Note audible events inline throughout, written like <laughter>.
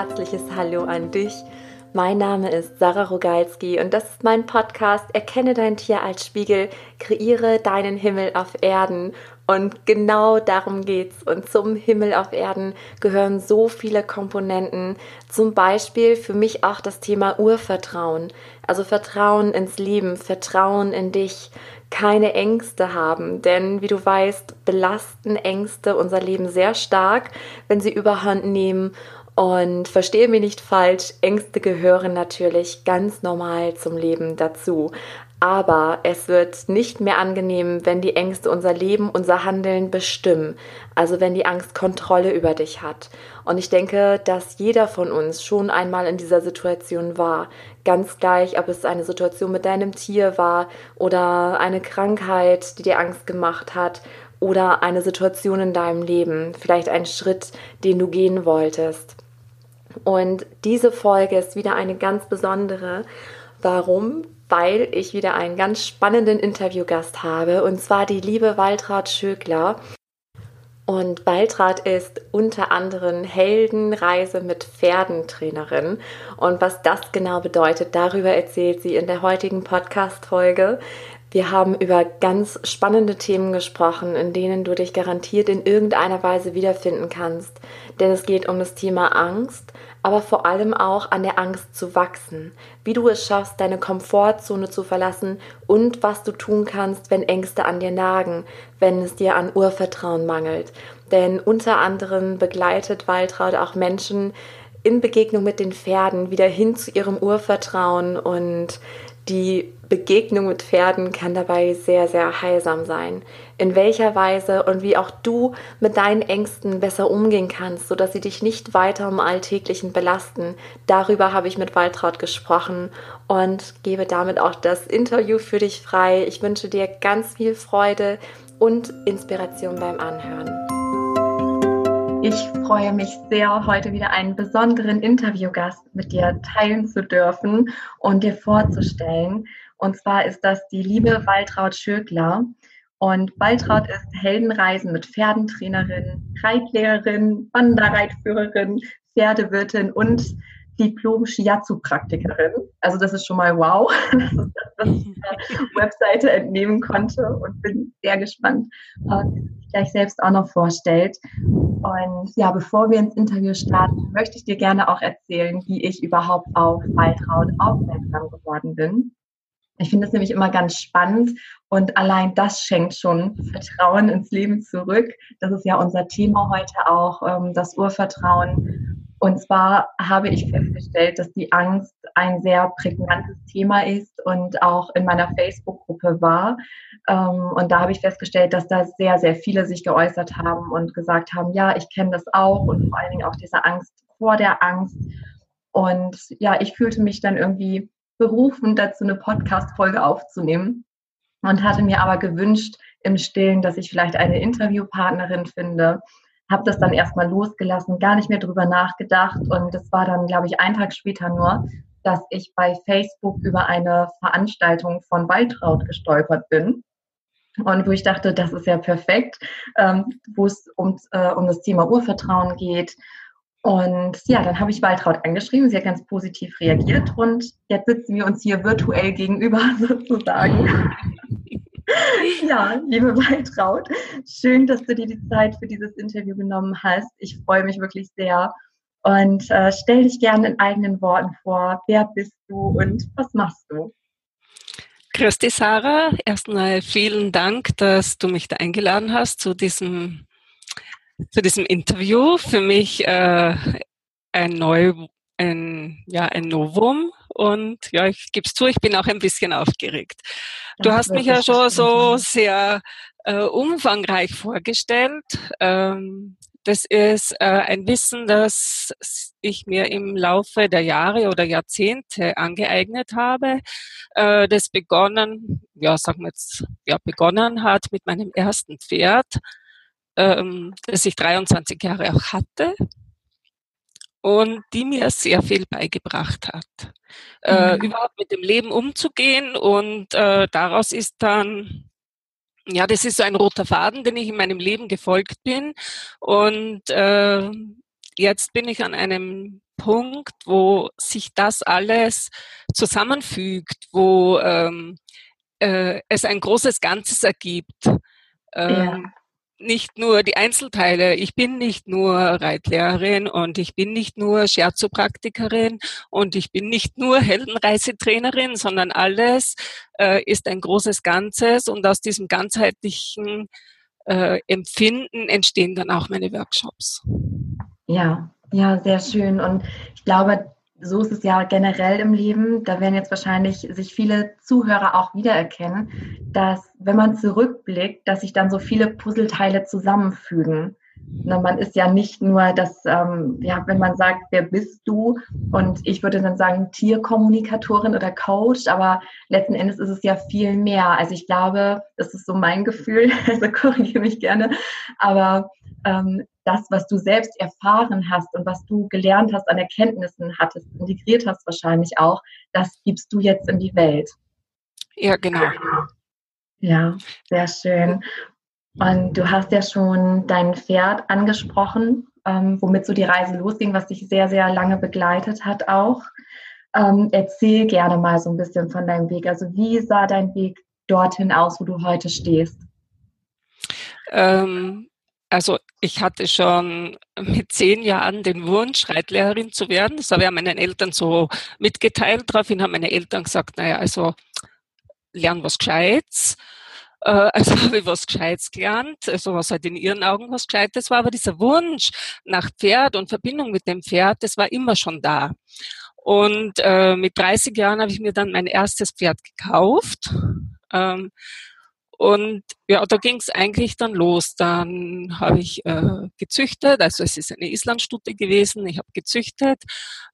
herzliches Hallo an dich. Mein Name ist Sarah Rogalski und das ist mein Podcast Erkenne dein Tier als Spiegel, kreiere deinen Himmel auf Erden. Und genau darum geht's. Und zum Himmel auf Erden gehören so viele Komponenten. Zum Beispiel für mich auch das Thema Urvertrauen. Also Vertrauen ins Leben, Vertrauen in dich, keine Ängste haben. Denn wie du weißt, belasten Ängste unser Leben sehr stark, wenn sie überhand nehmen. Und verstehe mich nicht falsch, Ängste gehören natürlich ganz normal zum Leben dazu. Aber es wird nicht mehr angenehm, wenn die Ängste unser Leben, unser Handeln bestimmen. Also wenn die Angst Kontrolle über dich hat. Und ich denke, dass jeder von uns schon einmal in dieser Situation war. Ganz gleich, ob es eine Situation mit deinem Tier war oder eine Krankheit, die dir Angst gemacht hat oder eine Situation in deinem Leben, vielleicht ein Schritt, den du gehen wolltest. Und diese Folge ist wieder eine ganz besondere. Warum? weil ich wieder einen ganz spannenden Interviewgast habe, und zwar die liebe Waltraud Schögler. Und Waltraud ist unter anderem Heldenreise mit Pferdentrainerin. Und was das genau bedeutet, darüber erzählt sie in der heutigen Podcast-Folge. Wir haben über ganz spannende Themen gesprochen, in denen du dich garantiert in irgendeiner Weise wiederfinden kannst. Denn es geht um das Thema Angst, aber vor allem auch an der Angst zu wachsen, wie du es schaffst, deine Komfortzone zu verlassen und was du tun kannst, wenn Ängste an dir nagen, wenn es dir an Urvertrauen mangelt. Denn unter anderem begleitet Waltraud auch Menschen in Begegnung mit den Pferden wieder hin zu ihrem Urvertrauen und die Begegnung mit Pferden kann dabei sehr, sehr heilsam sein. In welcher Weise und wie auch du mit deinen Ängsten besser umgehen kannst, sodass sie dich nicht weiter im Alltäglichen belasten. Darüber habe ich mit Waltraud gesprochen und gebe damit auch das Interview für dich frei. Ich wünsche dir ganz viel Freude und Inspiration beim Anhören. Ich freue mich sehr, heute wieder einen besonderen Interviewgast mit dir teilen zu dürfen und dir vorzustellen. Und zwar ist das die liebe Waltraud Schögler. Und Waltraud ist Heldenreisen mit Pferdentrainerin, Reitlehrerin, Wanderreitführerin, Pferdewirtin und Diplom-Shiatsu-Praktikerin. Also das ist schon mal wow, <laughs> was ich der <laughs> Webseite entnehmen konnte und bin sehr gespannt, was sie sich gleich selbst auch noch vorstellt. Und ja, bevor wir ins Interview starten, möchte ich dir gerne auch erzählen, wie ich überhaupt auf Waltraud aufmerksam geworden bin. Ich finde es nämlich immer ganz spannend und allein das schenkt schon Vertrauen ins Leben zurück. Das ist ja unser Thema heute auch, ähm, das Urvertrauen. Und zwar habe ich festgestellt, dass die Angst ein sehr prägnantes Thema ist und auch in meiner Facebook-Gruppe war. Ähm, und da habe ich festgestellt, dass da sehr, sehr viele sich geäußert haben und gesagt haben, ja, ich kenne das auch und vor allen Dingen auch diese Angst vor der Angst. Und ja, ich fühlte mich dann irgendwie berufen, dazu eine Podcast-Folge aufzunehmen und hatte mir aber gewünscht im Stillen, dass ich vielleicht eine Interviewpartnerin finde, habe das dann erstmal losgelassen, gar nicht mehr drüber nachgedacht. Und es war dann, glaube ich, ein Tag später nur, dass ich bei Facebook über eine Veranstaltung von Waltraud gestolpert bin. Und wo ich dachte, das ist ja perfekt, ähm, wo es um, äh, um das Thema Urvertrauen geht. Und ja, dann habe ich Waltraud angeschrieben, sie hat ganz positiv reagiert und jetzt sitzen wir uns hier virtuell gegenüber <laughs> sozusagen. <laughs> Ja, liebe Waltraud, schön, dass du dir die Zeit für dieses Interview genommen hast. Ich freue mich wirklich sehr. Und äh, stell dich gerne in eigenen Worten vor. Wer bist du und was machst du? Dich, Sarah. Erstmal vielen Dank, dass du mich da eingeladen hast zu diesem, zu diesem Interview. Für mich äh, ein neu, ein, ja, ein Novum. Und ja, ich gebe es zu, ich bin auch ein bisschen aufgeregt. Du hast mich ja schon so sehr äh, umfangreich vorgestellt. Ähm, das ist äh, ein Wissen, das ich mir im Laufe der Jahre oder Jahrzehnte angeeignet habe, äh, das begonnen, ja, sagen wir jetzt, ja, begonnen hat mit meinem ersten Pferd, ähm, das ich 23 Jahre auch hatte und die mir sehr viel beigebracht hat, äh, mhm. überhaupt mit dem Leben umzugehen und äh, daraus ist dann ja, das ist so ein roter Faden, den ich in meinem Leben gefolgt bin und äh, jetzt bin ich an einem Punkt, wo sich das alles zusammenfügt, wo ähm, äh, es ein großes Ganzes ergibt. Ähm, ja. Nicht nur die Einzelteile. Ich bin nicht nur Reitlehrerin und ich bin nicht nur Scherzo-Praktikerin und ich bin nicht nur Heldenreisetrainerin, sondern alles äh, ist ein großes Ganzes und aus diesem ganzheitlichen äh, Empfinden entstehen dann auch meine Workshops. Ja, ja, sehr schön. Und ich glaube, so ist es ja generell im Leben. Da werden jetzt wahrscheinlich sich viele Zuhörer auch wiedererkennen, dass wenn man zurückblickt, dass sich dann so viele Puzzleteile zusammenfügen. Na, man ist ja nicht nur das, ähm, ja, wenn man sagt, wer bist du? Und ich würde dann sagen Tierkommunikatorin oder Coach, aber letzten Endes ist es ja viel mehr. Also ich glaube, das ist so mein Gefühl, <laughs> also korrigiere mich gerne, aber ähm, das, was du selbst erfahren hast und was du gelernt hast an Erkenntnissen hattest, integriert hast wahrscheinlich auch, das gibst du jetzt in die Welt. Ja, genau. Ja, sehr schön. Und du hast ja schon dein Pferd angesprochen, ähm, womit so die Reise losging, was dich sehr, sehr lange begleitet hat auch. Ähm, erzähl gerne mal so ein bisschen von deinem Weg. Also wie sah dein Weg dorthin aus, wo du heute stehst? Ähm, also ich hatte schon mit zehn Jahren den Wunsch, Reitlehrerin zu werden. Das habe ich meinen Eltern so mitgeteilt. Daraufhin haben meine Eltern gesagt, naja, also lern was Gescheites. Äh, <laughs> also habe ich was Gescheites gelernt, also was halt in ihren Augen was Gescheites war. Aber dieser Wunsch nach Pferd und Verbindung mit dem Pferd, das war immer schon da. Und äh, mit 30 Jahren habe ich mir dann mein erstes Pferd gekauft. Ähm, und ja, da ging es eigentlich dann los. Dann habe ich äh, gezüchtet, also es ist eine Islandstute gewesen. Ich habe gezüchtet,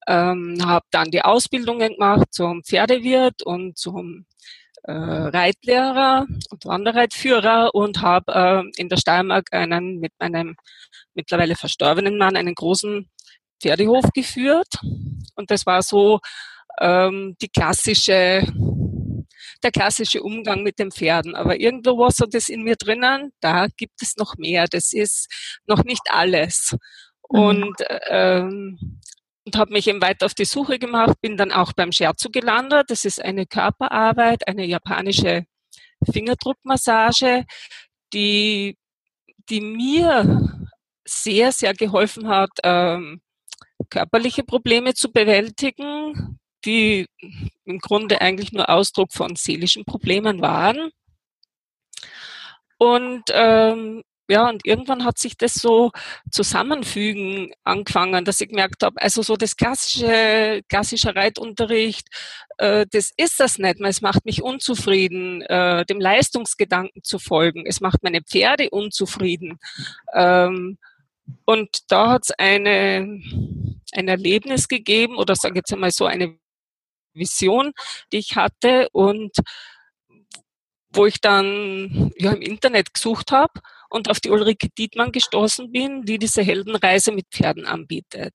ähm, habe dann die Ausbildungen gemacht zum Pferdewirt und zum äh, Reitlehrer und Wanderreitführer und habe äh, in der Steiermark einen mit meinem mittlerweile verstorbenen Mann einen großen Pferdehof geführt. Und das war so ähm, die klassische der klassische Umgang mit den Pferden. Aber irgendwo war so das in mir drinnen, da gibt es noch mehr. Das ist noch nicht alles. Mhm. Und, ähm, und habe mich eben weiter auf die Suche gemacht, bin dann auch beim Scherzo gelandet. Das ist eine Körperarbeit, eine japanische Fingerdruckmassage, die, die mir sehr, sehr geholfen hat, ähm, körperliche Probleme zu bewältigen, die im Grunde eigentlich nur Ausdruck von seelischen Problemen waren. Und ähm, ja, und irgendwann hat sich das so zusammenfügen angefangen, dass ich gemerkt habe, also so das klassische, klassische Reitunterricht, äh, das ist das nicht mehr. Es macht mich unzufrieden, äh, dem Leistungsgedanken zu folgen. Es macht meine Pferde unzufrieden. Ähm, und da hat es eine, ein Erlebnis gegeben, oder sage jetzt einmal so eine Vision, die ich hatte und wo ich dann ja, im Internet gesucht habe und auf die Ulrike Dietmann gestoßen bin, die diese Heldenreise mit Pferden anbietet.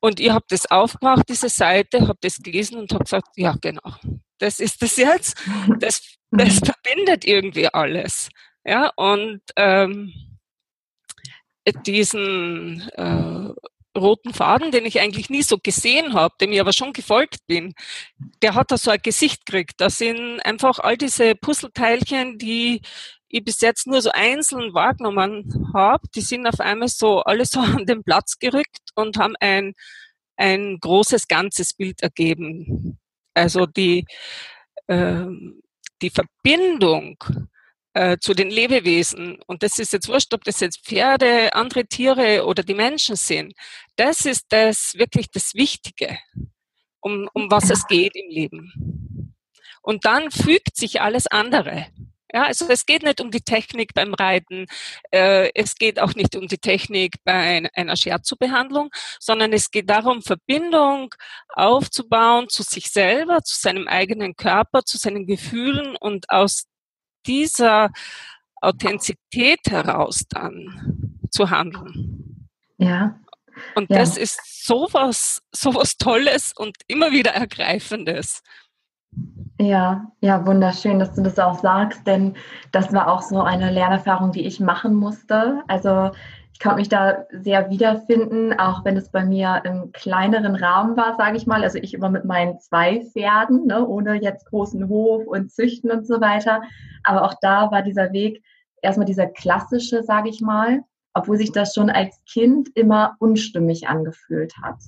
Und ich habe das aufgemacht, diese Seite, habe das gelesen und habe gesagt, ja genau, das ist das jetzt. Das, das verbindet irgendwie alles. Ja, und ähm, diesen äh, roten Faden, den ich eigentlich nie so gesehen habe, dem ich aber schon gefolgt bin, der hat da so ein Gesicht gekriegt. Da sind einfach all diese Puzzleteilchen, die ich bis jetzt nur so einzeln wahrgenommen habe, die sind auf einmal so alle so <laughs> an den Platz gerückt und haben ein, ein großes ganzes Bild ergeben. Also die, äh, die Verbindung äh, zu den Lebewesen, und das ist jetzt wurscht, ob das jetzt Pferde, andere Tiere oder die Menschen sind, das ist das wirklich das Wichtige, um, um was es geht im Leben. Und dann fügt sich alles andere. Ja, also es geht nicht um die Technik beim Reiten, äh, es geht auch nicht um die Technik bei einer Scherzo-Behandlung, sondern es geht darum, Verbindung aufzubauen zu sich selber, zu seinem eigenen Körper, zu seinen Gefühlen und aus dieser Authentizität heraus dann zu handeln. Ja. Und ja. das ist sowas, sowas Tolles und immer wieder Ergreifendes. Ja, ja, wunderschön, dass du das auch sagst, denn das war auch so eine Lernerfahrung, die ich machen musste. Also ich konnte mich da sehr wiederfinden, auch wenn es bei mir im kleineren Rahmen war, sage ich mal. Also ich immer mit meinen zwei Pferden, ne, ohne jetzt großen Hof und Züchten und so weiter. Aber auch da war dieser Weg erstmal dieser klassische, sage ich mal, obwohl sich das schon als Kind immer unstimmig angefühlt hat.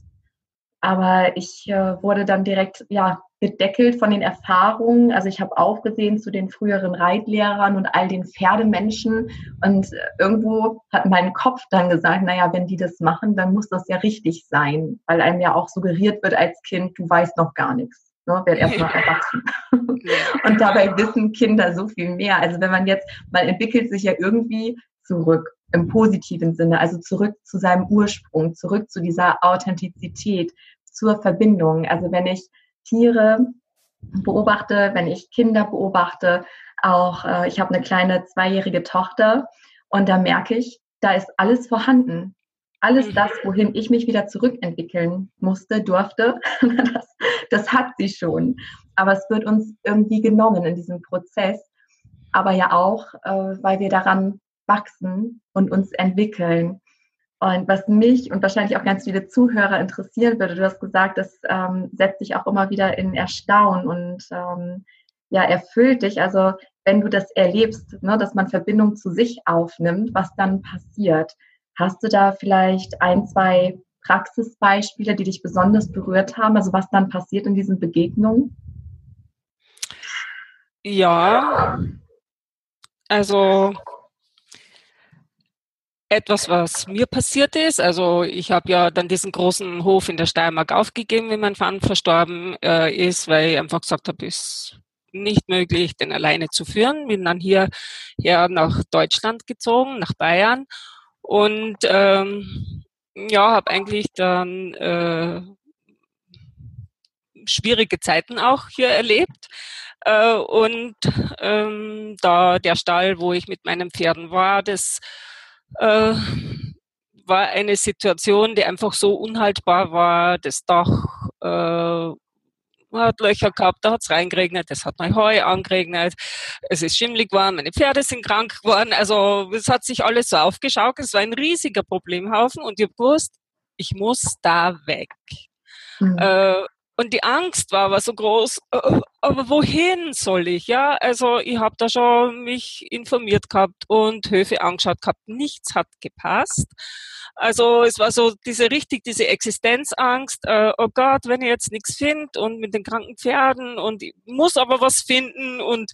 Aber ich äh, wurde dann direkt ja, gedeckelt von den Erfahrungen. Also ich habe aufgesehen zu den früheren Reitlehrern und all den Pferdemenschen. Und irgendwo hat mein Kopf dann gesagt, naja, wenn die das machen, dann muss das ja richtig sein, weil einem ja auch suggeriert wird als Kind, du weißt noch gar nichts. Ne, werd erstmal erwachsen. <laughs> und dabei wissen Kinder so viel mehr. Also wenn man jetzt, man entwickelt sich ja irgendwie zurück im positiven Sinne, also zurück zu seinem Ursprung, zurück zu dieser Authentizität, zur Verbindung. Also wenn ich Tiere beobachte, wenn ich Kinder beobachte, auch äh, ich habe eine kleine zweijährige Tochter und da merke ich, da ist alles vorhanden. Alles mhm. das, wohin ich mich wieder zurückentwickeln musste, durfte, <laughs> das, das hat sie schon. Aber es wird uns irgendwie genommen in diesem Prozess. Aber ja auch, äh, weil wir daran wachsen und uns entwickeln. Und was mich und wahrscheinlich auch ganz viele Zuhörer interessieren würde, du hast gesagt, das ähm, setzt dich auch immer wieder in Erstaunen und ähm, ja, erfüllt dich. Also wenn du das erlebst, ne, dass man Verbindung zu sich aufnimmt, was dann passiert. Hast du da vielleicht ein, zwei Praxisbeispiele, die dich besonders berührt haben? Also was dann passiert in diesen Begegnungen? Ja, also etwas, was mir passiert ist. Also ich habe ja dann diesen großen Hof in der Steiermark aufgegeben, wenn mein Vater verstorben äh, ist, weil ich einfach gesagt habe, ist nicht möglich, den alleine zu führen. Bin dann hier ja nach Deutschland gezogen, nach Bayern und ähm, ja, habe eigentlich dann äh, schwierige Zeiten auch hier erlebt. Äh, und ähm, da der Stall, wo ich mit meinen Pferden war, das äh, war eine Situation, die einfach so unhaltbar war. Das Dach äh, hat Löcher gehabt, da hat es reingeregnet, es hat mein Heu angeregnet, es ist schimmlig geworden, meine Pferde sind krank geworden. Also es hat sich alles so aufgeschaut. Es war ein riesiger Problemhaufen und ich habe gewusst, ich muss da weg. Mhm. Äh, und die Angst war aber so groß, aber wohin soll ich? Ja, also ich habe da schon mich informiert gehabt und Höfe angeschaut gehabt. Nichts hat gepasst. Also es war so diese richtig diese Existenzangst. Äh, oh Gott, wenn ich jetzt nichts finde und mit den kranken Pferden und ich muss aber was finden und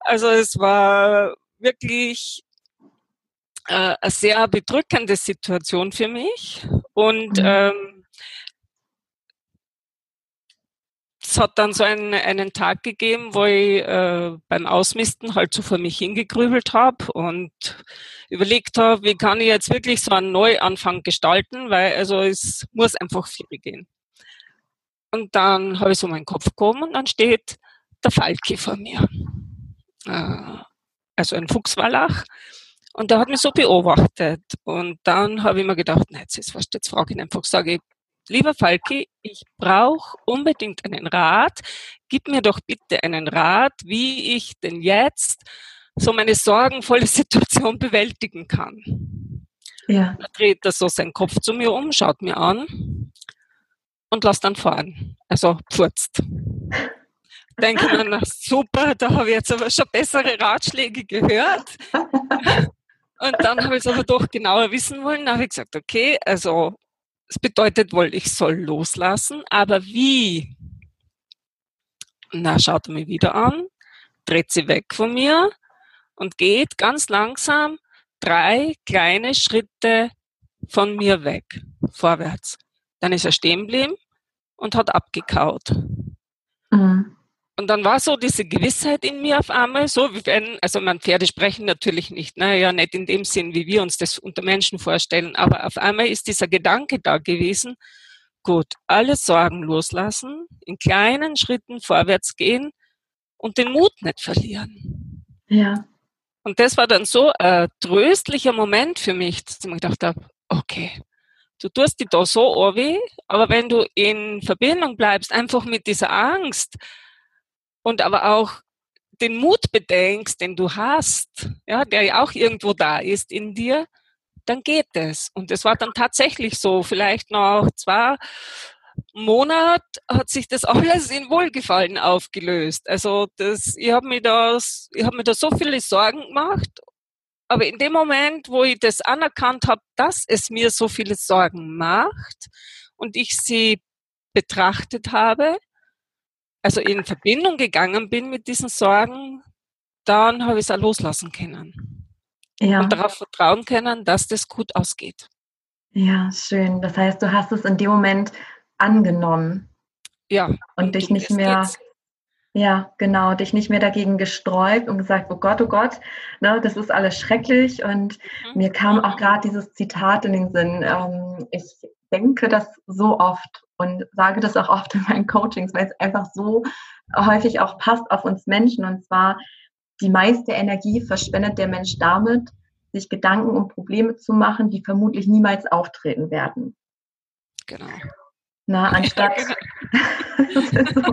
also es war wirklich äh, eine sehr bedrückende Situation für mich und mhm. ähm, es hat dann so einen, einen Tag gegeben, wo ich äh, beim Ausmisten halt so vor mich hingegrübelt habe und überlegt habe, wie kann ich jetzt wirklich so einen Neuanfang gestalten, weil also es muss einfach viel gehen. Und dann habe ich so meinen Kopf gekommen und dann steht der Falki vor mir. Äh, also ein Fuchswallach. Und der hat mich so beobachtet. Und dann habe ich mir gedacht, nein, jetzt ist was, jetzt frage ich ihn einfach, sage ich, Lieber Falki, ich brauche unbedingt einen Rat. Gib mir doch bitte einen Rat, wie ich denn jetzt so meine sorgenvolle <laughs> Situation bewältigen kann. Ja. Da dreht er so seinen Kopf zu mir um, schaut mir an und lässt dann fahren. Also pfurzt. <laughs> Denke mir, na super, da habe ich jetzt aber schon bessere Ratschläge gehört. <laughs> Und dann habe ich es aber doch genauer wissen wollen. Da habe ich gesagt, okay, also das bedeutet wohl, ich soll loslassen, aber wie? Na, schaut er mich wieder an, dreht sie weg von mir und geht ganz langsam drei kleine Schritte von mir weg, vorwärts. Dann ist er stehen geblieben und hat abgekaut. Mhm. Und dann war so diese Gewissheit in mir auf einmal, so wie wenn, also man Pferde sprechen natürlich nicht, ne, ja, nicht in dem Sinn, wie wir uns das unter Menschen vorstellen, aber auf einmal ist dieser Gedanke da gewesen, gut, alle Sorgen loslassen, in kleinen Schritten vorwärts gehen und den Mut nicht verlieren. Ja. Und das war dann so ein tröstlicher Moment für mich, dass ich mir gedacht habe, okay, du tust dich da so weh, aber wenn du in Verbindung bleibst, einfach mit dieser Angst, und aber auch den Mut bedenkst, den du hast, ja, der ja auch irgendwo da ist in dir, dann geht es. Und es war dann tatsächlich so, vielleicht noch zwei Monat hat sich das <laughs> alles in Wohlgefallen aufgelöst. Also das, ich habe mir das, ich habe mir da so viele Sorgen gemacht, aber in dem Moment, wo ich das anerkannt habe, dass es mir so viele Sorgen macht und ich sie betrachtet habe, also in Verbindung gegangen bin mit diesen Sorgen, dann habe ich es auch loslassen können. Ja. Und darauf vertrauen können, dass das gut ausgeht. Ja, schön. Das heißt, du hast es in dem Moment angenommen. Ja. Und, und dich nicht mehr, geht's. ja, genau, dich nicht mehr dagegen gesträubt und gesagt, oh Gott, oh Gott, ne, das ist alles schrecklich. Und mhm. mir kam auch gerade dieses Zitat in den Sinn. Ähm, ich denke das so oft und sage das auch oft in meinen Coachings, weil es einfach so häufig auch passt auf uns Menschen. Und zwar, die meiste Energie verschwendet der Mensch damit, sich Gedanken um Probleme zu machen, die vermutlich niemals auftreten werden. Genau. Na, <laughs> anstatt genau. <laughs>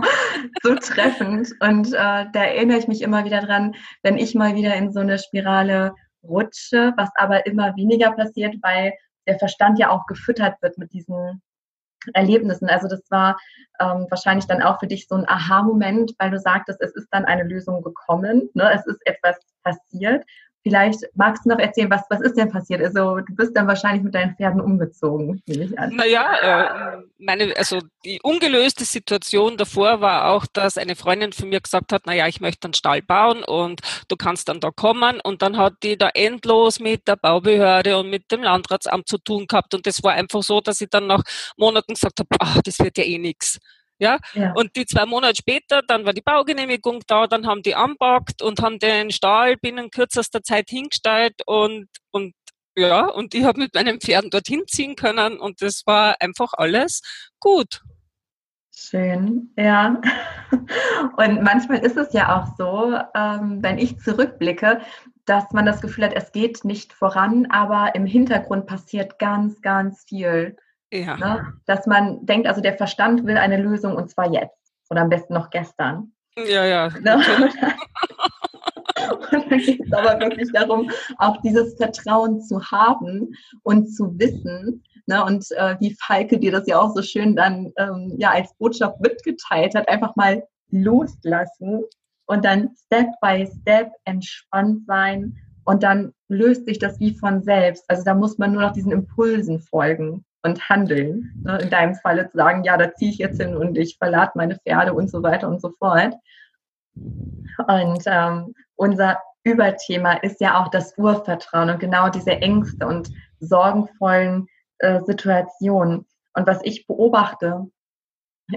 so, so, treffend. Und äh, da erinnere ich mich immer wieder dran, wenn ich mal wieder in so eine Spirale rutsche, was aber immer weniger passiert, weil der Verstand ja auch gefüttert wird mit diesen Erlebnissen. Also das war ähm, wahrscheinlich dann auch für dich so ein Aha-Moment, weil du sagtest, es ist dann eine Lösung gekommen, ne? es ist etwas passiert Vielleicht magst du noch erzählen, was, was ist denn passiert? Also du bist dann wahrscheinlich mit deinen Pferden umgezogen, nehme ich an. Naja, äh, meine, also die ungelöste Situation davor war auch, dass eine Freundin von mir gesagt hat, naja, ich möchte einen Stall bauen und du kannst dann da kommen. Und dann hat die da endlos mit der Baubehörde und mit dem Landratsamt zu tun gehabt. Und das war einfach so, dass ich dann nach Monaten gesagt habe, ach, das wird ja eh nichts. Ja? ja? Und die zwei Monate später, dann war die Baugenehmigung da, dann haben die anpackt und haben den Stahl binnen kürzester Zeit hingestellt und, und ja, und ich habe mit meinen Pferden dorthin ziehen können und das war einfach alles gut. Schön, ja. Und manchmal ist es ja auch so, ähm, wenn ich zurückblicke, dass man das Gefühl hat, es geht nicht voran, aber im Hintergrund passiert ganz, ganz viel. Ja. Ne? Dass man denkt, also der Verstand will eine Lösung und zwar jetzt oder am besten noch gestern. Ja, ja. <laughs> Ne? und dann geht es aber wirklich darum, auch dieses Vertrauen zu haben und zu wissen. Ne? Und äh, wie Falke dir das ja auch so schön dann ähm, ja als Botschaft mitgeteilt hat, einfach mal loslassen und dann Step by Step entspannt sein und dann löst sich das wie von selbst. Also da muss man nur noch diesen Impulsen folgen und handeln. Ne? In deinem Falle zu sagen, ja, da ziehe ich jetzt hin und ich verlade meine Pferde und so weiter und so fort. Und ähm, unser Überthema ist ja auch das Urvertrauen und genau diese Ängste und sorgenvollen äh, Situationen. Und was ich beobachte,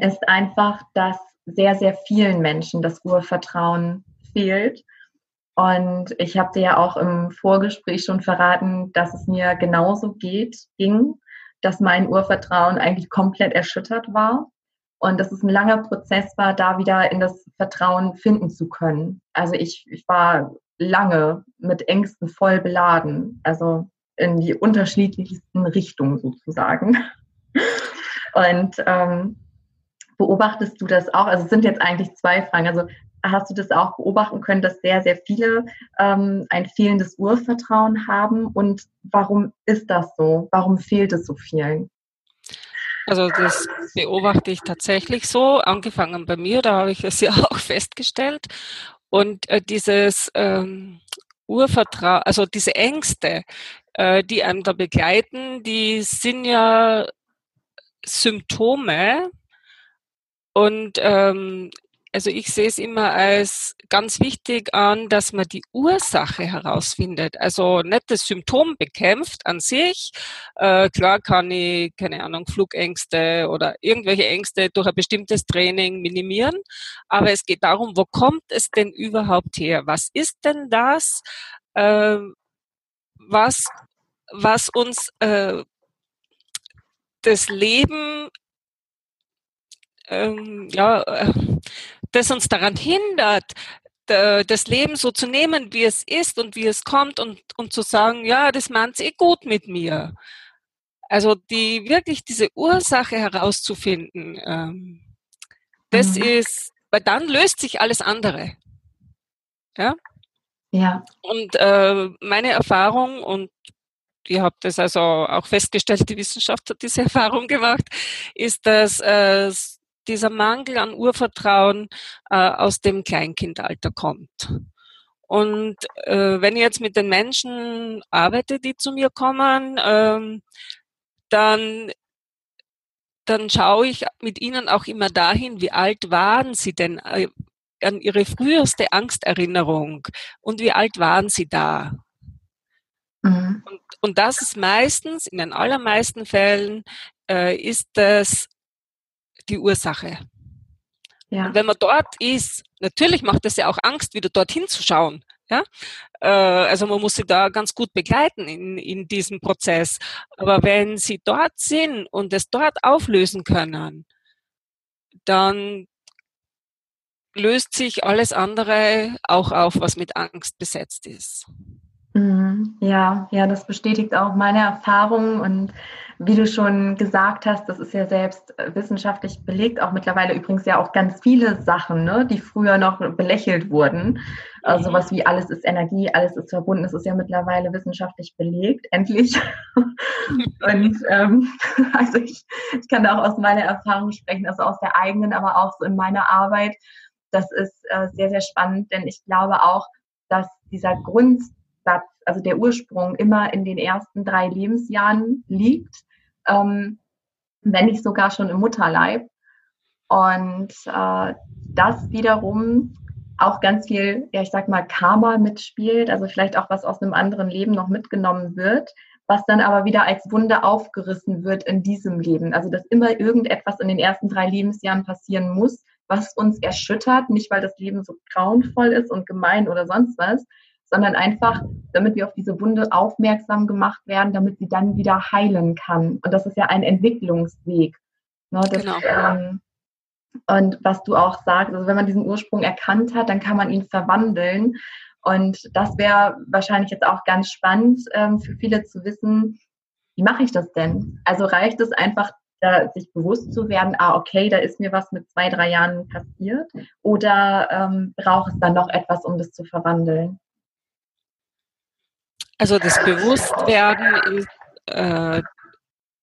ist einfach, dass sehr, sehr vielen Menschen das Urvertrauen fehlt. Und ich habe dir ja auch im Vorgespräch schon verraten, dass es mir genauso geht, ging dass mein Urvertrauen eigentlich komplett erschüttert war und dass es ein langer Prozess war, da wieder in das Vertrauen finden zu können. Also ich, ich war lange mit Ängsten voll beladen, also in die unterschiedlichsten Richtungen sozusagen. <laughs> Und ähm, beobachtest du das auch? Also es sind jetzt eigentlich zwei Fragen. Also hast du das auch beobachten können, dass sehr, sehr viele ähm, ein fehlendes Urvertrauen haben? Und warum ist das so? Warum fehlt es so vielen? Also das beobachte ich tatsächlich so, angefangen bei mir, da habe ich es <laughs> ja auch festgestellt. Und äh, dieses ähm, Urvertrauen, also diese Ängste, äh, die einem da begleiten, die sind ja Symptome und ähm, also ich sehe es immer als ganz wichtig an, dass man die Ursache herausfindet. Also nicht das Symptom bekämpft an sich. Äh, klar kann ich, keine Ahnung, Flugängste oder irgendwelche Ängste durch ein bestimmtes Training minimieren. Aber es geht darum, wo kommt es denn überhaupt her? Was ist denn das, äh, was, was uns äh, das Leben ähm, ja, äh, das uns daran hindert, das Leben so zu nehmen, wie es ist und wie es kommt und, und zu sagen, ja, das meint eh gut mit mir. Also die wirklich diese Ursache herauszufinden, ähm, das mhm. ist weil dann löst sich alles andere. Ja. Ja. Und äh, meine Erfahrung und ihr habt es also auch festgestellt, die Wissenschaft hat diese <laughs> Erfahrung gemacht, ist, dass äh, dieser Mangel an Urvertrauen äh, aus dem Kleinkindalter kommt. Und äh, wenn ich jetzt mit den Menschen arbeite, die zu mir kommen, ähm, dann dann schaue ich mit ihnen auch immer dahin, wie alt waren sie denn äh, an ihre früheste Angsterinnerung und wie alt waren sie da? Mhm. Und, und das ist meistens, in den allermeisten Fällen, äh, ist das die Ursache. Ja. Und wenn man dort ist, natürlich macht es ja auch Angst, wieder dorthin zu schauen. Ja? Äh, also man muss sie da ganz gut begleiten in, in diesem Prozess. Aber wenn sie dort sind und es dort auflösen können, dann löst sich alles andere auch auf, was mit Angst besetzt ist. Mhm. Ja, ja, das bestätigt auch meine Erfahrung und wie du schon gesagt hast, das ist ja selbst äh, wissenschaftlich belegt, auch mittlerweile übrigens ja auch ganz viele Sachen, ne, die früher noch belächelt wurden. Also sowas wie alles ist Energie, alles ist verbunden, das ist ja mittlerweile wissenschaftlich belegt, endlich. <laughs> und ähm, <laughs> also ich, ich kann da auch aus meiner Erfahrung sprechen, also aus der eigenen, aber auch so in meiner Arbeit. Das ist äh, sehr, sehr spannend, denn ich glaube auch, dass dieser Grund Satz, also der Ursprung immer in den ersten drei Lebensjahren liegt, ähm, wenn nicht sogar schon im Mutterleib. Und äh, das wiederum auch ganz viel, ja, ich sag mal, Karma mitspielt, also vielleicht auch was aus einem anderen Leben noch mitgenommen wird, was dann aber wieder als Wunde aufgerissen wird in diesem Leben. Also, dass immer irgendetwas in den ersten drei Lebensjahren passieren muss, was uns erschüttert, nicht weil das Leben so grauenvoll ist und gemein oder sonst was, sondern einfach, damit wir auf diese Wunde aufmerksam gemacht werden, damit sie dann wieder heilen kann. Und das ist ja ein Entwicklungsweg. Ne, das, genau. ähm, und was du auch sagst, also wenn man diesen Ursprung erkannt hat, dann kann man ihn verwandeln. Und das wäre wahrscheinlich jetzt auch ganz spannend ähm, für viele zu wissen, wie mache ich das denn? Also reicht es einfach, da, sich bewusst zu werden, ah, okay, da ist mir was mit zwei, drei Jahren passiert? Oder ähm, braucht es dann noch etwas, um das zu verwandeln? Also das Bewusstwerden ist, äh,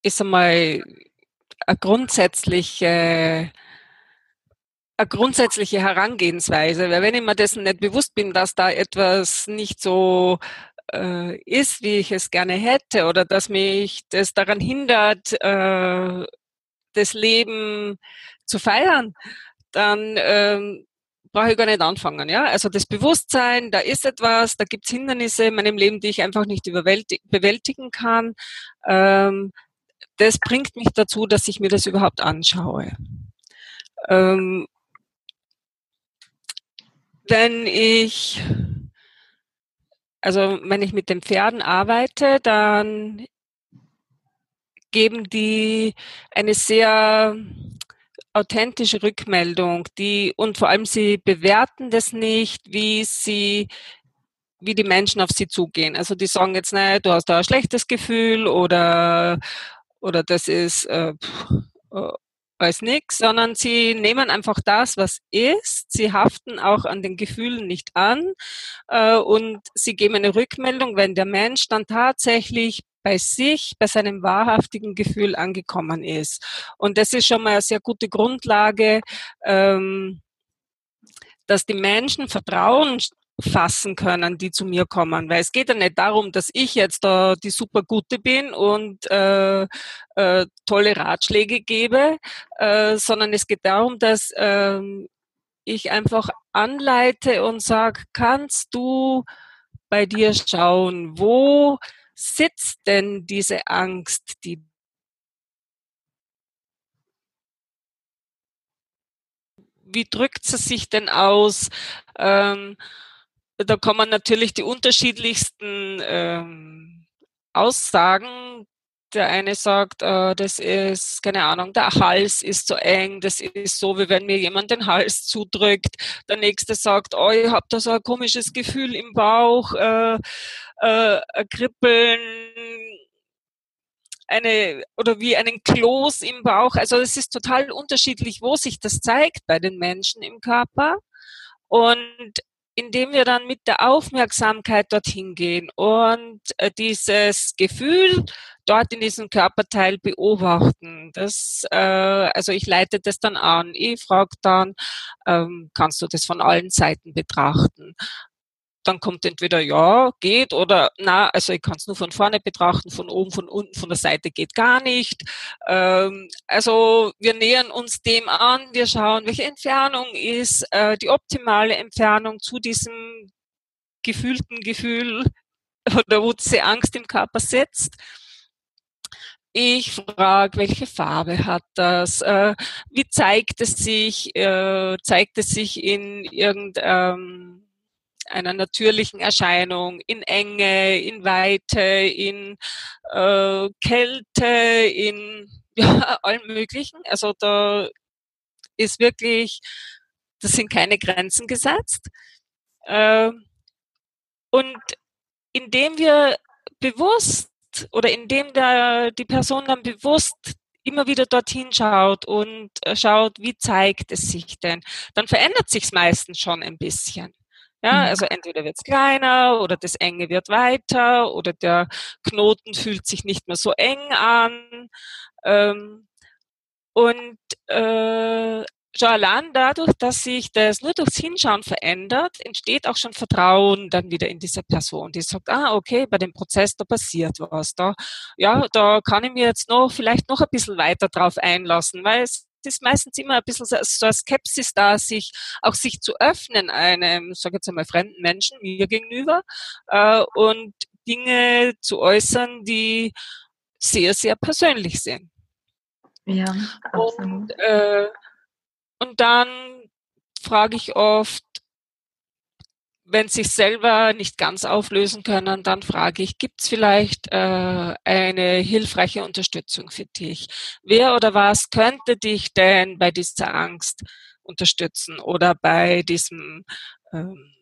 ist einmal eine grundsätzliche, eine grundsätzliche Herangehensweise. Weil wenn ich mir dessen nicht bewusst bin, dass da etwas nicht so äh, ist, wie ich es gerne hätte, oder dass mich das daran hindert, äh, das Leben zu feiern, dann ähm, brauche ich gar nicht anfangen. Ja? Also das Bewusstsein, da ist etwas, da gibt es Hindernisse in meinem Leben, die ich einfach nicht bewältigen kann. Ähm, das bringt mich dazu, dass ich mir das überhaupt anschaue. Ähm, wenn ich, also wenn ich mit den Pferden arbeite, dann geben die eine sehr authentische Rückmeldung, die und vor allem sie bewerten das nicht, wie sie wie die Menschen auf sie zugehen. Also die sagen jetzt, nein, du hast da ein schlechtes Gefühl oder oder das ist äh, äh, weiß nichts, sondern sie nehmen einfach das, was ist. Sie haften auch an den Gefühlen nicht an äh, und sie geben eine Rückmeldung, wenn der Mensch dann tatsächlich bei sich, bei seinem wahrhaftigen Gefühl angekommen ist. Und das ist schon mal eine sehr gute Grundlage, ähm, dass die Menschen Vertrauen fassen können, die zu mir kommen. Weil es geht ja nicht darum, dass ich jetzt da die super Gute bin und äh, äh, tolle Ratschläge gebe, äh, sondern es geht darum, dass äh, ich einfach anleite und sage, kannst du bei dir schauen, wo sitzt denn diese Angst, die wie drückt sie sich denn aus? Ähm, da kommen natürlich die unterschiedlichsten ähm, Aussagen. Der eine sagt, äh, das ist, keine Ahnung, der Hals ist so eng, das ist so, wie wenn mir jemand den Hals zudrückt. Der nächste sagt, oh, ich habe da so ein komisches Gefühl im Bauch, äh, äh, Kribbeln. eine oder wie einen Kloß im Bauch. Also es ist total unterschiedlich, wo sich das zeigt bei den Menschen im Körper. Und indem wir dann mit der Aufmerksamkeit dorthin gehen und äh, dieses Gefühl dort in diesem Körperteil beobachten. Das, äh, also ich leite das dann an. Ich frage dann, ähm, kannst du das von allen Seiten betrachten? Dann kommt entweder ja, geht oder na, also ich kann es nur von vorne betrachten, von oben, von unten, von der Seite geht gar nicht. Ähm, also wir nähern uns dem an, wir schauen, welche Entfernung ist äh, die optimale Entfernung zu diesem gefühlten Gefühl oder <laughs> wo diese Angst im Körper sitzt. Ich frage, welche Farbe hat das? Äh, wie zeigt es sich? Äh, zeigt es sich in irgendeinem einer natürlichen Erscheinung, in Enge, in Weite, in äh, Kälte, in <laughs> ja, allem Möglichen. Also da ist wirklich, das sind keine Grenzen gesetzt. Äh, und indem wir bewusst oder indem der, die Person dann bewusst immer wieder dorthin schaut und äh, schaut, wie zeigt es sich denn, dann verändert sich es meistens schon ein bisschen. Ja, mhm. also entweder wird es kleiner oder das Enge wird weiter oder der Knoten fühlt sich nicht mehr so eng an. Ähm, und äh, schon allein dadurch, dass sich das nur durchs Hinschauen verändert, entsteht auch schon Vertrauen dann wieder in diese Person, die sagt, ah, okay, bei dem Prozess, da passiert was, da, ja, da kann ich mir jetzt noch, vielleicht noch ein bisschen weiter drauf einlassen, weil es ist meistens immer ein bisschen so, eine Skepsis da, sich auch sich zu öffnen einem, sage jetzt einmal, fremden Menschen mir gegenüber äh, und Dinge zu äußern, die sehr, sehr persönlich sind. Ja, absolut. Und, äh, und dann frage ich oft, wenn sich selber nicht ganz auflösen können, dann frage ich, gibt es vielleicht äh, eine hilfreiche Unterstützung für dich? Wer oder was könnte dich denn bei dieser Angst unterstützen oder bei diesem ähm,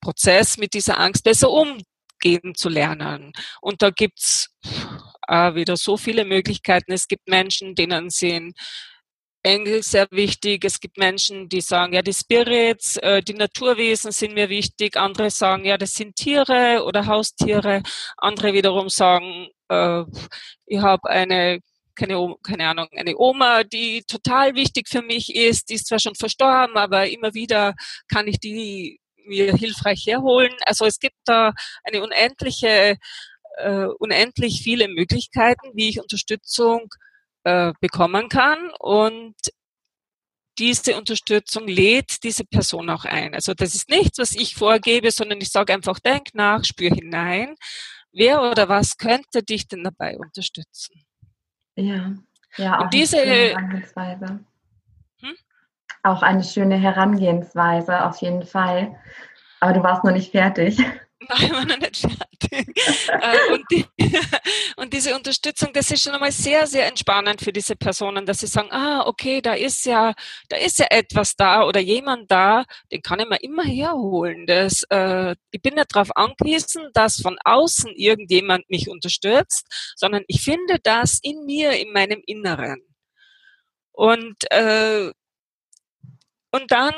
Prozess mit dieser Angst besser umgehen zu lernen? Und da gibt's äh, wieder so viele Möglichkeiten. Es gibt Menschen, denen sind Engel sehr wichtig. Es gibt Menschen, die sagen, ja, die Spirits, äh, die Naturwesen sind mir wichtig. Andere sagen, ja, das sind Tiere oder Haustiere. Andere wiederum sagen, äh, ich habe eine keine, keine Ahnung, eine Oma, die total wichtig für mich ist, die ist zwar schon verstorben, aber immer wieder kann ich die mir hilfreich herholen. Also es gibt da eine unendliche, äh, unendlich viele Möglichkeiten, wie ich Unterstützung äh, bekommen kann und diese Unterstützung lädt diese Person auch ein. Also das ist nichts, was ich vorgebe, sondern ich sage einfach, denk nach, spür hinein. Wer oder was könnte dich denn dabei unterstützen? Ja, ja, auch und diese Herangehensweise. Hm? Auch eine schöne Herangehensweise, auf jeden Fall. Aber du warst noch nicht fertig. <laughs> Nein, fertig. Äh, und, die, <laughs> und, diese Unterstützung, das ist schon einmal sehr, sehr entspannend für diese Personen, dass sie sagen, ah, okay, da ist ja, da ist ja etwas da oder jemand da, den kann ich mir immer herholen. Das, äh, ich bin nicht darauf angewiesen, dass von außen irgendjemand mich unterstützt, sondern ich finde das in mir, in meinem Inneren. Und äh, und dann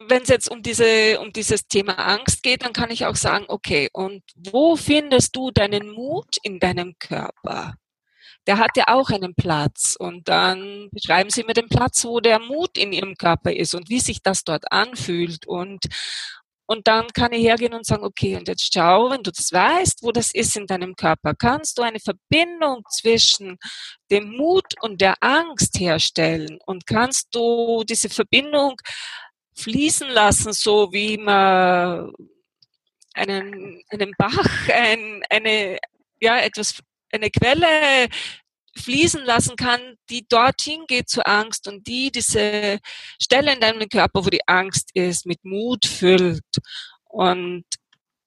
wenn es jetzt um diese, um dieses Thema Angst geht, dann kann ich auch sagen, okay, und wo findest du deinen Mut in deinem Körper? Der hat ja auch einen Platz. Und dann beschreiben Sie mir den Platz, wo der Mut in Ihrem Körper ist und wie sich das dort anfühlt. Und, und dann kann ich hergehen und sagen, okay, und jetzt schau, wenn du das weißt, wo das ist in deinem Körper, kannst du eine Verbindung zwischen dem Mut und der Angst herstellen und kannst du diese Verbindung fließen lassen, so wie man einen, einen Bach, ein, eine, ja, etwas, eine Quelle fließen lassen kann, die dorthin geht zur Angst und die diese Stelle in deinem Körper, wo die Angst ist, mit Mut füllt. Und,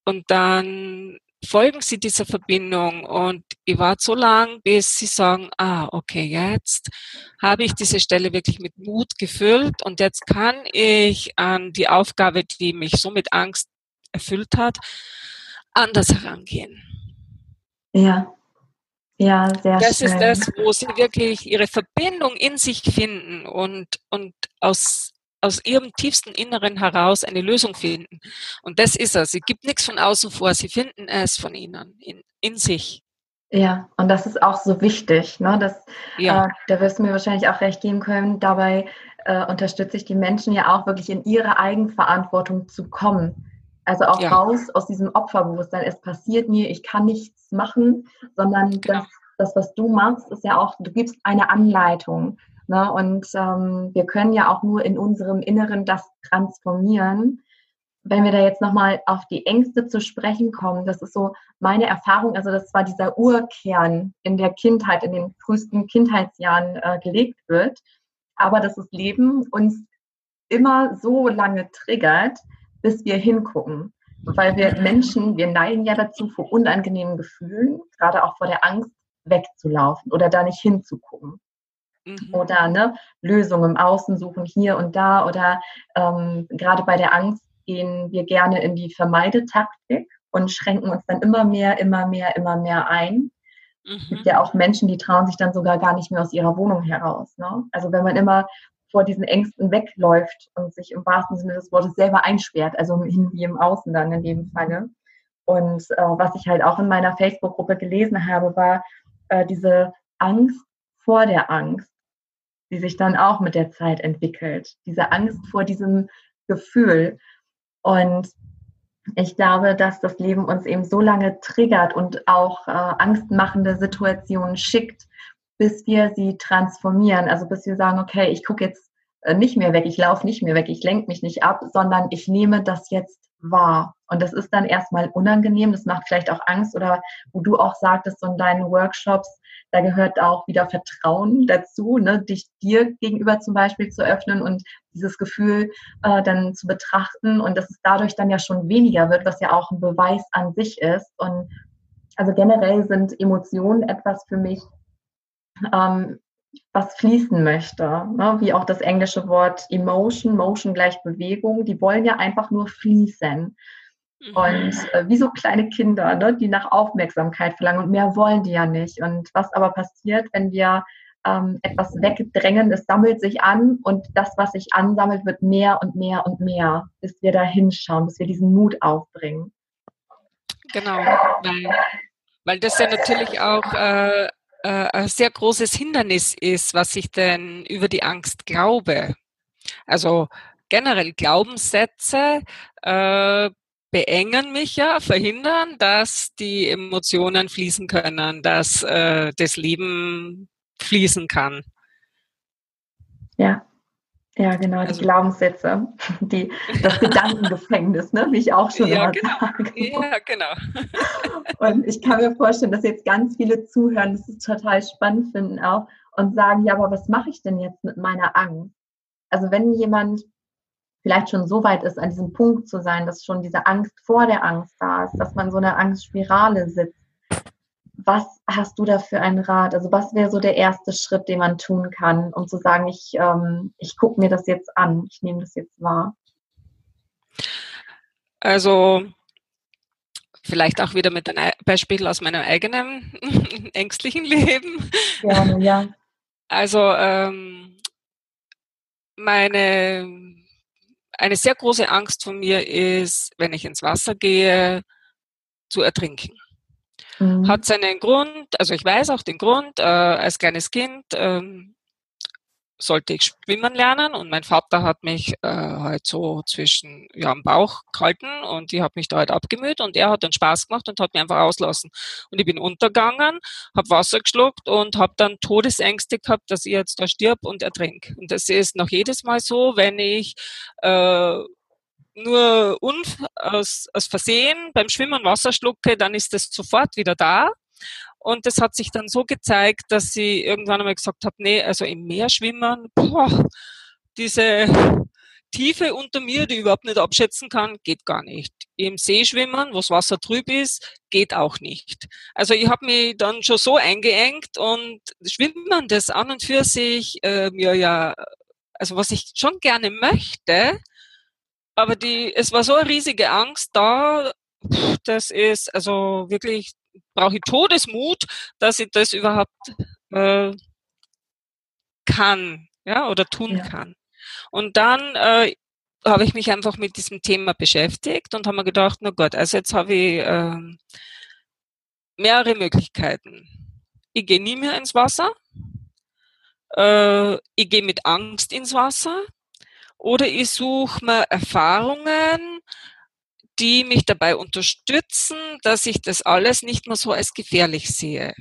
und dann folgen sie dieser Verbindung und ich warte so lang, bis sie sagen, ah, okay, jetzt habe ich diese Stelle wirklich mit Mut gefüllt und jetzt kann ich an die Aufgabe, die mich so mit Angst erfüllt hat, anders herangehen. Ja, Ja, sehr das schön. Das ist das, wo sie wirklich ihre Verbindung in sich finden und, und aus, aus ihrem tiefsten Inneren heraus eine Lösung finden. Und das ist es. Sie gibt nichts von außen vor. Sie finden es von innen, in, in sich. Ja, und das ist auch so wichtig. Ne? Das, ja. äh, da wirst du mir wahrscheinlich auch recht geben können. Dabei äh, unterstütze ich die Menschen ja auch wirklich in ihre Eigenverantwortung zu kommen. Also auch ja. raus aus diesem Opferbewusstsein. Es passiert mir, ich kann nichts machen, sondern genau. das, das, was du machst, ist ja auch, du gibst eine Anleitung. Ne? Und ähm, wir können ja auch nur in unserem Inneren das transformieren. Wenn wir da jetzt nochmal auf die Ängste zu sprechen kommen, das ist so meine Erfahrung, also das war dieser Urkern in der Kindheit, in den frühesten Kindheitsjahren äh, gelegt wird, aber dass das Leben uns immer so lange triggert, bis wir hingucken. Weil wir Menschen, wir neigen ja dazu, vor unangenehmen Gefühlen, gerade auch vor der Angst, wegzulaufen oder da nicht hinzugucken. Mhm. Oder ne, Lösungen im Außen suchen, hier und da. Oder ähm, gerade bei der Angst gehen wir gerne in die Vermeidetaktik und schränken uns dann immer mehr, immer mehr, immer mehr ein. Mhm. Es gibt ja auch Menschen, die trauen sich dann sogar gar nicht mehr aus ihrer Wohnung heraus. Ne? Also wenn man immer vor diesen Ängsten wegläuft und sich im wahrsten Sinne des Wortes selber einsperrt, also hin wie im Außen dann in dem Falle. Und äh, was ich halt auch in meiner Facebook-Gruppe gelesen habe, war äh, diese Angst vor der Angst, die sich dann auch mit der Zeit entwickelt. Diese Angst vor diesem Gefühl. Und ich glaube, dass das Leben uns eben so lange triggert und auch äh, angstmachende Situationen schickt, bis wir sie transformieren. Also bis wir sagen, okay, ich gucke jetzt äh, nicht mehr weg, ich laufe nicht mehr weg, ich lenke mich nicht ab, sondern ich nehme das jetzt wahr. Und das ist dann erstmal unangenehm, das macht vielleicht auch Angst oder wo du auch sagtest, so in deinen Workshops, da gehört auch wieder Vertrauen dazu, ne, dich dir gegenüber zum Beispiel zu öffnen und dieses Gefühl äh, dann zu betrachten und dass es dadurch dann ja schon weniger wird, was ja auch ein Beweis an sich ist. Und also generell sind Emotionen etwas für mich, ähm, was fließen möchte, ne? wie auch das englische Wort Emotion, Motion gleich Bewegung, die wollen ja einfach nur fließen. Mhm. Und äh, wie so kleine Kinder, ne, die nach Aufmerksamkeit verlangen und mehr wollen die ja nicht. Und was aber passiert, wenn wir ähm, etwas wegdrängen, es sammelt sich an und das, was sich ansammelt, wird mehr und mehr und mehr, bis wir da hinschauen, bis wir diesen Mut aufbringen. Genau, weil, weil das ja natürlich auch äh, äh, ein sehr großes Hindernis ist, was ich denn über die Angst glaube. Also generell Glaubenssätze äh, beengen mich ja, verhindern, dass die Emotionen fließen können, dass äh, das Leben fließen kann. Ja, ja, genau, also, die Glaubenssätze, die, das Gedankengefängnis, ne, wie ich auch schon ja, genau. sage. Ja, genau. Und ich kann mir vorstellen, dass jetzt ganz viele zuhören, das ist total spannend finden auch und sagen, ja, aber was mache ich denn jetzt mit meiner Angst? Also wenn jemand vielleicht schon so weit ist, an diesem Punkt zu sein, dass schon diese Angst vor der Angst da ist, dass man so eine Angstspirale sitzt, was hast du da für einen Rat? Also was wäre so der erste Schritt, den man tun kann, um zu sagen, ich, ähm, ich gucke mir das jetzt an, ich nehme das jetzt wahr? Also vielleicht auch wieder mit einem Beispiel aus meinem eigenen <laughs> ängstlichen Leben. Ja, ja. Also ähm, meine eine sehr große Angst von mir ist, wenn ich ins Wasser gehe, zu ertrinken. Mhm. Hat seinen Grund, also ich weiß auch den Grund, äh, als kleines Kind ähm, sollte ich schwimmen lernen und mein Vater hat mich äh, halt so zwischen ja, am Bauch gehalten und ich habe mich da halt abgemüht und er hat dann Spaß gemacht und hat mich einfach auslassen. Und ich bin untergegangen, habe Wasser geschluckt und habe dann Todesängste gehabt, dass ich jetzt da stirb und ertrink. Und das ist noch jedes Mal so, wenn ich äh, nur aus, aus Versehen beim Schwimmen Wasser schlucke, dann ist es sofort wieder da. Und das hat sich dann so gezeigt, dass sie irgendwann einmal gesagt hat, nee, also im Meer schwimmen, boah, diese Tiefe unter mir, die ich überhaupt nicht abschätzen kann, geht gar nicht. Im See schwimmen, wo das Wasser trüb ist, geht auch nicht. Also ich habe mich dann schon so eingeengt und Schwimmen, das an und für sich äh, mir ja, also was ich schon gerne möchte, aber die, es war so eine riesige Angst da, das ist also wirklich brauche ich Todesmut, dass ich das überhaupt äh, kann, ja, oder tun ja. kann. Und dann äh, habe ich mich einfach mit diesem Thema beschäftigt und habe mir gedacht, na Gott, also jetzt habe ich äh, mehrere Möglichkeiten. Ich gehe nie mehr ins Wasser, äh, ich gehe mit Angst ins Wasser oder ich suche mir Erfahrungen, die mich dabei unterstützen, dass ich das alles nicht mehr so als gefährlich sehe.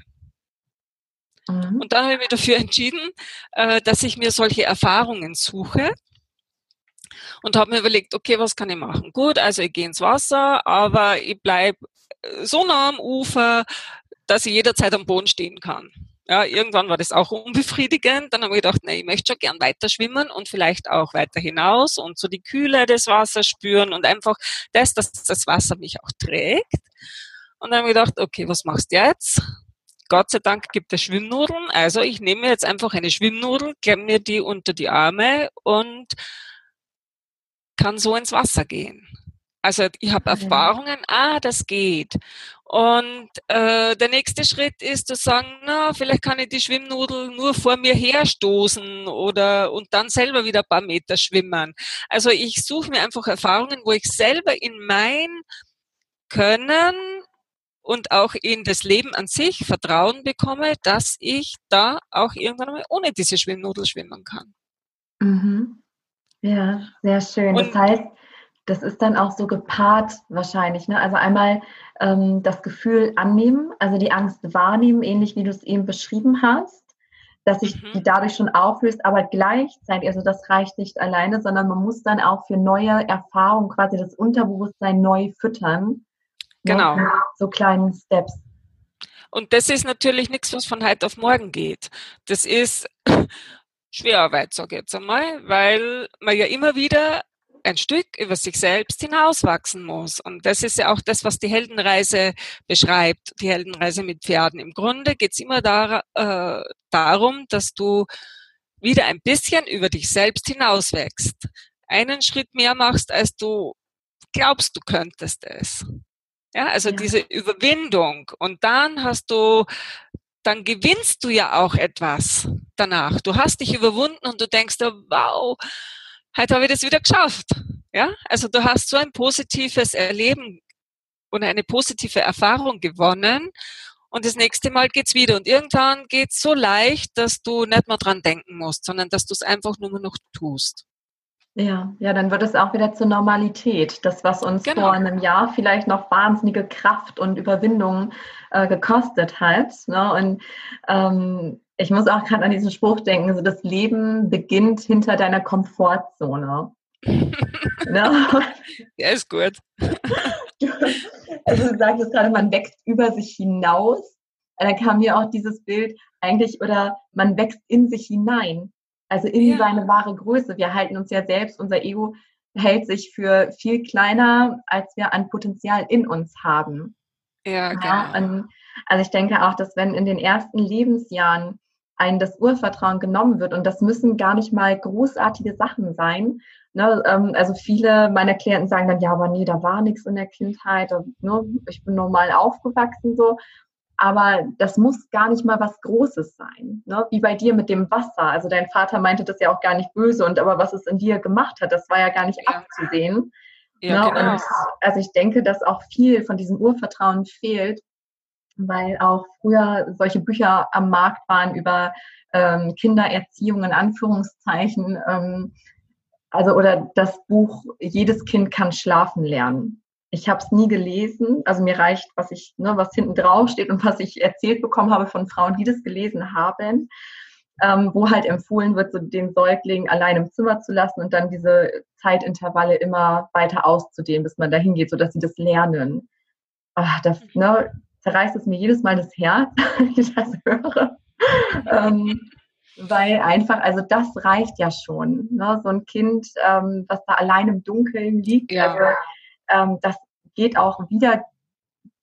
Mhm. Und dann habe ich mich dafür entschieden, äh, dass ich mir solche Erfahrungen suche und habe mir überlegt, okay, was kann ich machen? Gut, also ich gehe ins Wasser, aber ich bleibe so nah am Ufer, dass ich jederzeit am Boden stehen kann. Ja, irgendwann war das auch unbefriedigend. Dann habe ich gedacht, nee, ich möchte schon gern weiter schwimmen und vielleicht auch weiter hinaus und so die Kühle des Wassers spüren und einfach das, dass das Wasser mich auch trägt. Und dann habe ich gedacht, okay, was machst du jetzt? Gott sei Dank gibt es Schwimmnudeln. Also ich nehme jetzt einfach eine Schwimmnudel, klemme mir die unter die Arme und kann so ins Wasser gehen. Also ich habe Erfahrungen, ah, das geht. Und äh, der nächste Schritt ist zu sagen, na, vielleicht kann ich die Schwimmnudel nur vor mir herstoßen oder und dann selber wieder ein paar Meter schwimmen. Also ich suche mir einfach Erfahrungen, wo ich selber in mein Können und auch in das Leben an sich Vertrauen bekomme, dass ich da auch irgendwann mal ohne diese Schwimmnudel schwimmen kann. Mhm. Ja, sehr schön. Und das heißt, das ist dann auch so gepaart wahrscheinlich. Ne? Also einmal ähm, das Gefühl annehmen, also die Angst wahrnehmen, ähnlich wie du es eben beschrieben hast, dass sich mhm. die dadurch schon auflöst, aber gleichzeitig, also das reicht nicht alleine, sondern man muss dann auch für neue Erfahrungen quasi das Unterbewusstsein neu füttern. Ne? Genau. Ne? So kleinen Steps. Und das ist natürlich nichts, was von heute auf morgen geht. Das ist <clears throat> Schwerarbeit, sage ich jetzt einmal, weil man ja immer wieder ein Stück über sich selbst hinauswachsen muss. Und das ist ja auch das, was die Heldenreise beschreibt, die Heldenreise mit Pferden. Im Grunde geht es immer dar äh, darum, dass du wieder ein bisschen über dich selbst hinauswächst. Einen Schritt mehr machst, als du glaubst, du könntest es. Ja, also ja. diese Überwindung. Und dann hast du, dann gewinnst du ja auch etwas danach. Du hast dich überwunden und du denkst, oh, wow, heute habe ich das wieder geschafft. Ja, also du hast so ein positives Erleben und eine positive Erfahrung gewonnen und das nächste Mal geht's wieder. Und irgendwann geht's so leicht, dass du nicht mehr dran denken musst, sondern dass du es einfach nur noch tust. Ja, ja, dann wird es auch wieder zur Normalität. Das, was uns genau. vor einem Jahr vielleicht noch wahnsinnige Kraft und Überwindung äh, gekostet hat. Ne? Und ähm, ich muss auch gerade an diesen Spruch denken, also das Leben beginnt hinter deiner Komfortzone. <laughs> ne? Ja, ist gut. <laughs> also du sagst gerade, man wächst über sich hinaus. Da kam mir auch dieses Bild eigentlich, oder man wächst in sich hinein, also in ja. seine wahre Größe. Wir halten uns ja selbst, unser Ego hält sich für viel kleiner, als wir an Potenzial in uns haben. Ja, genau. Ja, also ich denke auch, dass wenn in den ersten Lebensjahren ein das Urvertrauen genommen wird, und das müssen gar nicht mal großartige Sachen sein. Ne? Ähm, also viele meiner Klienten sagen dann, ja, aber nee, da war nichts in der Kindheit, ne? ich bin normal aufgewachsen so. Aber das muss gar nicht mal was Großes sein. Ne? Wie bei dir mit dem Wasser. Also dein Vater meinte das ja auch gar nicht böse und aber was es in dir gemacht hat, das war ja gar nicht ja. abzusehen. Ja, ne? genau. Und also ich denke, dass auch viel von diesem Urvertrauen fehlt, weil auch früher solche Bücher am Markt waren über ähm, Kindererziehung in Anführungszeichen. Ähm, also oder das Buch Jedes Kind kann schlafen lernen. Ich habe es nie gelesen. Also mir reicht, was ich, ne, was hinten drauf steht und was ich erzählt bekommen habe von Frauen, die das gelesen haben, ähm, wo halt empfohlen wird, so den Säugling allein im Zimmer zu lassen und dann diese Zeitintervalle immer weiter auszudehnen, bis man dahin geht, sodass sie das lernen. Ach, das, ne, zerreißt es mir jedes Mal das Herz, <laughs> wenn ich das höre. ähm, weil einfach, also das reicht ja schon. Ne? So ein Kind, ähm, was da allein im Dunkeln liegt, ja. also, ähm, das geht auch wieder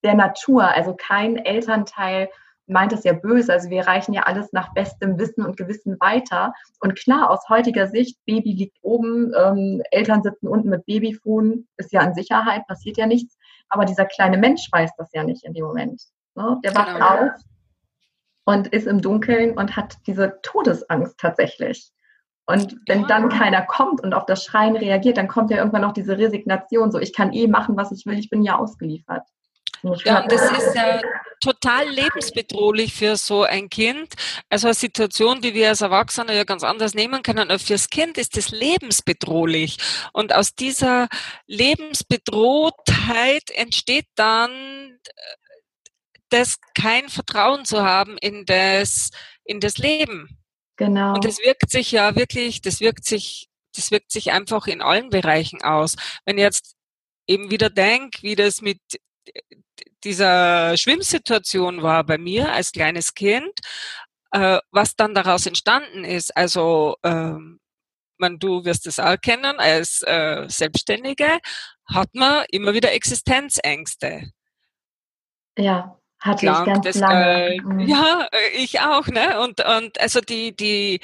der Natur. Also kein Elternteil meint es ja böse. Also wir reichen ja alles nach bestem Wissen und Gewissen weiter. Und klar, aus heutiger Sicht, Baby liegt oben, ähm, Eltern sitzen unten mit Babyfon, ist ja in Sicherheit, passiert ja nichts. Aber dieser kleine Mensch weiß das ja nicht in dem Moment. Ne? Der wacht genau. auf und ist im Dunkeln und hat diese Todesangst tatsächlich. Und wenn dann keiner kommt und auf das Schreien reagiert, dann kommt ja irgendwann noch diese Resignation, so ich kann eh machen, was ich will, ich bin ja ausgeliefert. Ja, und das ist ja total lebensbedrohlich für so ein Kind. Also eine Situation, die wir als Erwachsene ja ganz anders nehmen können, aber fürs Kind ist das lebensbedrohlich. Und aus dieser Lebensbedrohtheit entsteht dann äh, das kein Vertrauen zu haben in das, in das Leben. Genau. Und das wirkt sich ja wirklich, das wirkt sich, das wirkt sich einfach in allen Bereichen aus. Wenn ich jetzt eben wieder denke, wie das mit dieser Schwimmsituation war bei mir als kleines Kind, äh, was dann daraus entstanden ist. Also ähm, man, du wirst es auch kennen, als äh, Selbstständige hat man immer wieder Existenzängste. Ja, hatte Klang, ich ganz das, lange. Äh, mhm. Ja, äh, ich auch, ne? Und, und also die, die,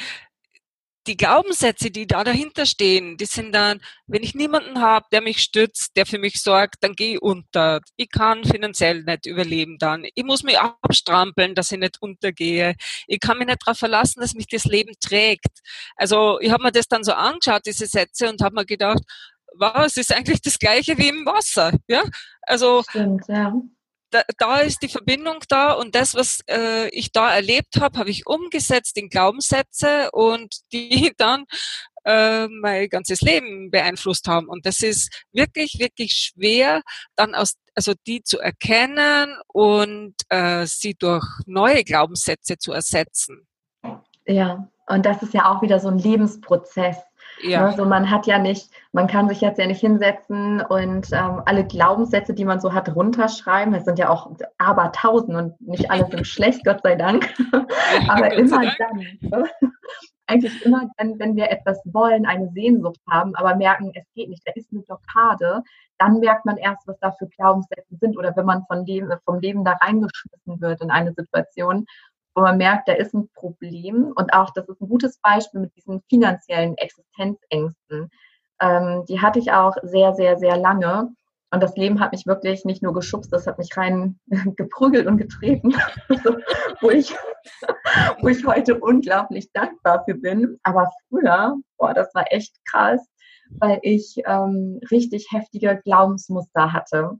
die Glaubenssätze, die da dahinter stehen, die sind dann, wenn ich niemanden habe, der mich stützt, der für mich sorgt, dann gehe ich unter. Ich kann finanziell nicht überleben dann. Ich muss mich abstrampeln, dass ich nicht untergehe. Ich kann mich nicht darauf verlassen, dass mich das Leben trägt. Also ich habe mir das dann so angeschaut, diese Sätze, und habe mir gedacht, wow, ist eigentlich das gleiche wie im Wasser. Ja? Also Stimmt, ja da, da ist die Verbindung da und das, was äh, ich da erlebt habe, habe ich umgesetzt in Glaubenssätze und <laughs> die dann äh, mein ganzes Leben beeinflusst haben. Und das ist wirklich, wirklich schwer, dann aus, also die zu erkennen und äh, sie durch neue Glaubenssätze zu ersetzen. Ja, und das ist ja auch wieder so ein Lebensprozess. Ja. Also man hat ja nicht, man kann sich jetzt ja nicht hinsetzen und ähm, alle Glaubenssätze, die man so hat, runterschreiben. Es sind ja auch aber tausend und nicht alle sind schlecht, Gott sei Dank. <laughs> aber immer dann. Ne? Eigentlich immer dann, wenn wir etwas wollen, eine Sehnsucht haben, aber merken, es geht nicht, da ist eine Blockade, dann merkt man erst, was da für Glaubenssätze sind oder wenn man von dem, vom Leben da reingeschmissen wird in eine Situation wo man merkt, da ist ein Problem. Und auch, das ist ein gutes Beispiel mit diesen finanziellen Existenzängsten. Ähm, die hatte ich auch sehr, sehr, sehr lange. Und das Leben hat mich wirklich nicht nur geschubst, das hat mich rein <laughs> geprügelt und getreten, <laughs> wo, ich, <laughs> wo ich heute unglaublich dankbar für bin. Aber früher, boah, das war echt krass, weil ich ähm, richtig heftige Glaubensmuster hatte.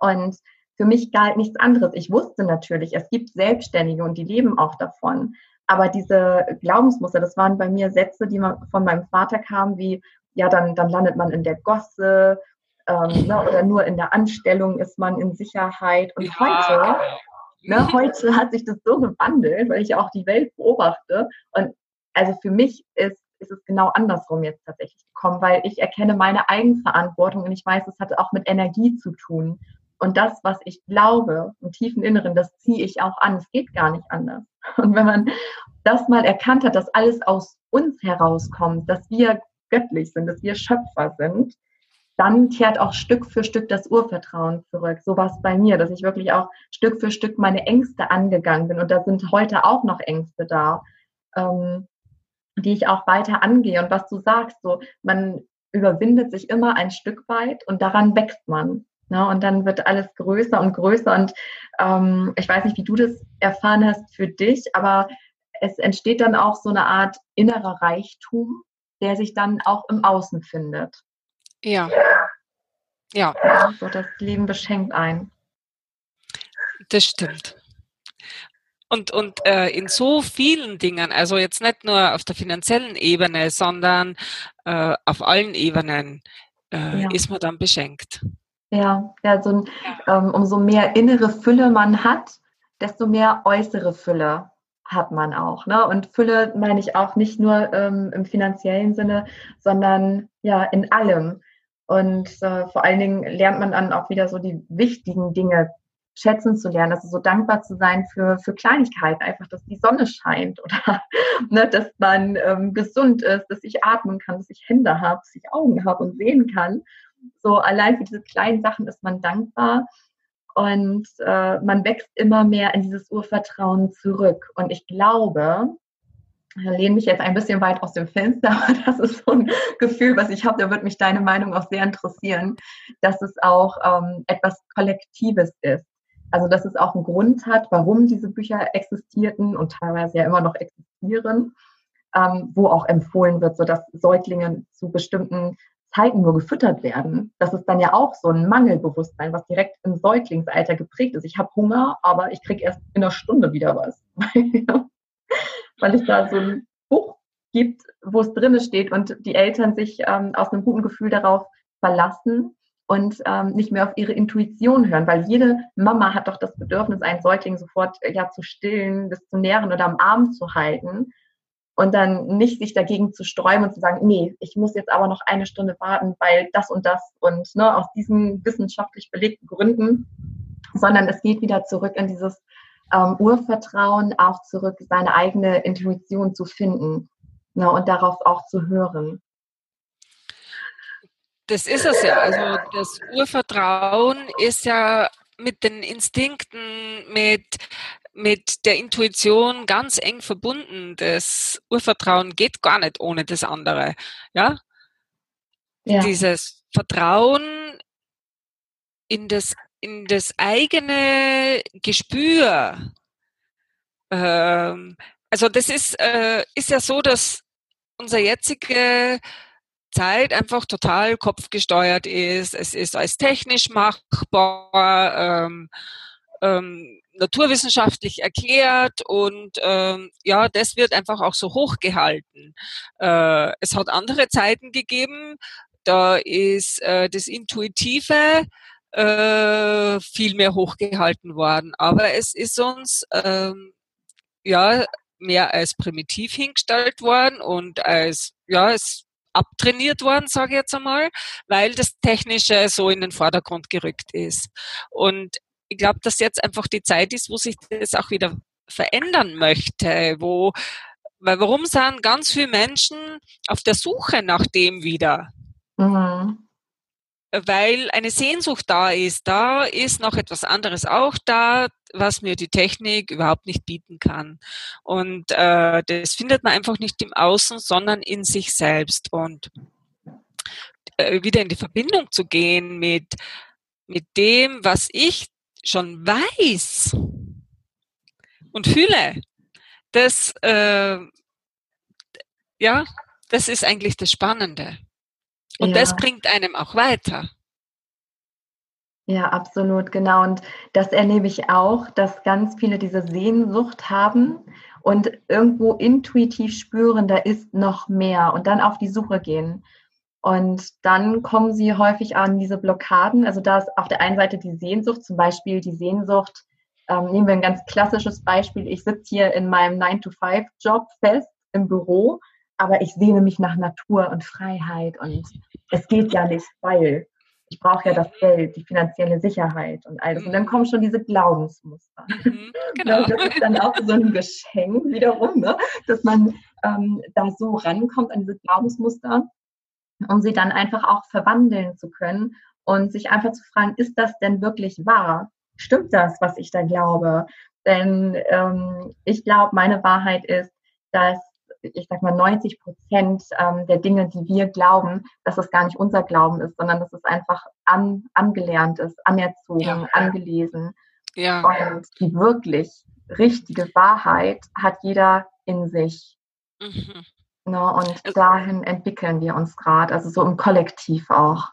Und für mich galt nichts anderes. Ich wusste natürlich, es gibt Selbstständige und die leben auch davon. Aber diese Glaubensmuster, das waren bei mir Sätze, die von meinem Vater kamen, wie, ja, dann, dann landet man in der Gosse ähm, ne, oder nur in der Anstellung ist man in Sicherheit. Und ja. heute, ne, heute hat sich das so gewandelt, weil ich auch die Welt beobachte. Und also für mich ist, ist es genau andersrum jetzt tatsächlich gekommen, weil ich erkenne meine Eigenverantwortung und ich weiß, es hat auch mit Energie zu tun. Und das, was ich glaube, im tiefen Inneren, das ziehe ich auch an. Es geht gar nicht anders. <laughs> Und wenn man das mal erkannt hat, dass alles aus uns herauskommt, dass wir göttlich sind, dass wir Schöpfer sind, dann kehrt auch Stück für Stück das Urvertrauen zurück. So war es bei mir, dass ich wirklich auch Stück für Stück meine Ängste angegangen bin. Und da sind heute auch noch Ängste da, ähm, die ich auch weiter angehe. Und was du sagst, so, man überwindet sich immer ein Stück weit und daran wächst man. Ne? Und dann wird alles größer und größer. Und ähm, ich weiß nicht, wie du das erfahren hast für dich, aber es entsteht dann auch so eine Art innerer Reichtum, der sich dann auch im Außen findet. Ja. Ja. ja so das Leben beschenkt ein. Das stimmt. Und, und äh, in so vielen Dingen, also jetzt nicht nur auf der finanziellen Ebene, sondern äh, auf allen Ebenen äh, ja. ist man dann beschenkt. Ja, ja, so ein, ähm, umso mehr innere Fülle man hat, desto mehr äußere Fülle hat man auch. Ne? Und Fülle meine ich auch nicht nur ähm, im finanziellen Sinne, sondern ja in allem. Und äh, vor allen Dingen lernt man dann auch wieder so die wichtigen Dinge schätzen zu lernen, also so dankbar zu sein für, für Kleinigkeiten, einfach, dass die Sonne scheint oder <laughs> ne, dass man ähm, gesund ist, dass ich atmen kann, dass ich Hände habe, dass ich Augen habe und sehen kann. So allein für diese kleinen Sachen ist man dankbar und äh, man wächst immer mehr in dieses Urvertrauen zurück. Und ich glaube, ich lehne mich jetzt ein bisschen weit aus dem Fenster, <laughs> aber das ist so ein Gefühl, was ich habe. Da würde mich deine Meinung auch sehr interessieren, dass es auch ähm, etwas Kollektives ist. Also dass es auch einen Grund hat, warum diese Bücher existierten und teilweise ja immer noch existieren, ähm, wo auch empfohlen wird, so dass Säuglinge zu bestimmten Zeiten nur gefüttert werden. Das ist dann ja auch so ein Mangelbewusstsein, was direkt im Säuglingsalter geprägt ist. Ich habe Hunger, aber ich kriege erst in einer Stunde wieder was. <laughs> Weil es da so ein Buch gibt, wo es drinne steht und die Eltern sich ähm, aus einem guten Gefühl darauf verlassen und ähm, nicht mehr auf ihre Intuition hören, weil jede Mama hat doch das Bedürfnis, einen Säugling sofort äh, ja zu stillen, das zu nähren oder am Arm zu halten und dann nicht sich dagegen zu sträuben und zu sagen, nee, ich muss jetzt aber noch eine Stunde warten, weil das und das und ne, aus diesen wissenschaftlich belegten Gründen, sondern es geht wieder zurück in dieses ähm, Urvertrauen, auch zurück seine eigene Intuition zu finden ne, und darauf auch zu hören. Das ist es ja. Also das Urvertrauen ist ja mit den Instinkten, mit, mit der Intuition ganz eng verbunden. Das Urvertrauen geht gar nicht ohne das andere. Ja? ja. Dieses Vertrauen in das, in das eigene Gespür. Ähm, also das ist, äh, ist ja so, dass unser jetzige Zeit einfach total kopfgesteuert ist. Es ist als technisch machbar, ähm, ähm, naturwissenschaftlich erklärt und ähm, ja, das wird einfach auch so hochgehalten. Äh, es hat andere Zeiten gegeben, da ist äh, das Intuitive äh, viel mehr hochgehalten worden, aber es ist uns ähm, ja mehr als primitiv hingestellt worden und als ja, es abtrainiert worden, sage ich jetzt einmal, weil das Technische so in den Vordergrund gerückt ist. Und ich glaube, dass jetzt einfach die Zeit ist, wo sich das auch wieder verändern möchte, wo, weil warum sind ganz viele Menschen auf der Suche nach dem wieder? Mhm weil eine Sehnsucht da ist. Da ist noch etwas anderes auch da, was mir die Technik überhaupt nicht bieten kann. Und äh, das findet man einfach nicht im Außen, sondern in sich selbst. Und äh, wieder in die Verbindung zu gehen mit, mit dem, was ich schon weiß und fühle, das, äh, ja, das ist eigentlich das Spannende. Und ja. das bringt einem auch weiter. Ja, absolut, genau. Und das erlebe ich auch, dass ganz viele diese Sehnsucht haben und irgendwo intuitiv spüren, da ist noch mehr und dann auf die Suche gehen. Und dann kommen sie häufig an diese Blockaden. Also da ist auf der einen Seite die Sehnsucht, zum Beispiel die Sehnsucht, ähm, nehmen wir ein ganz klassisches Beispiel. Ich sitze hier in meinem 9-to-5-Job fest im Büro aber ich sehne mich nach Natur und Freiheit und es geht ja nicht, weil ich brauche ja das Geld, die finanzielle Sicherheit und alles. Und dann kommen schon diese Glaubensmuster. Mhm, genau. Das ist dann auch so ein Geschenk wiederum, ne? dass man ähm, da so rankommt an diese Glaubensmuster, um sie dann einfach auch verwandeln zu können und sich einfach zu fragen, ist das denn wirklich wahr? Stimmt das, was ich da glaube? Denn ähm, ich glaube, meine Wahrheit ist, dass ich sag mal, 90 Prozent ähm, der Dinge, die wir glauben, dass es gar nicht unser Glauben ist, sondern dass es einfach an, angelernt ist, anerzogen, ja. angelesen. Ja. Und die wirklich richtige Wahrheit hat jeder in sich. Mhm. Ne, und dahin entwickeln wir uns gerade, also so im Kollektiv auch.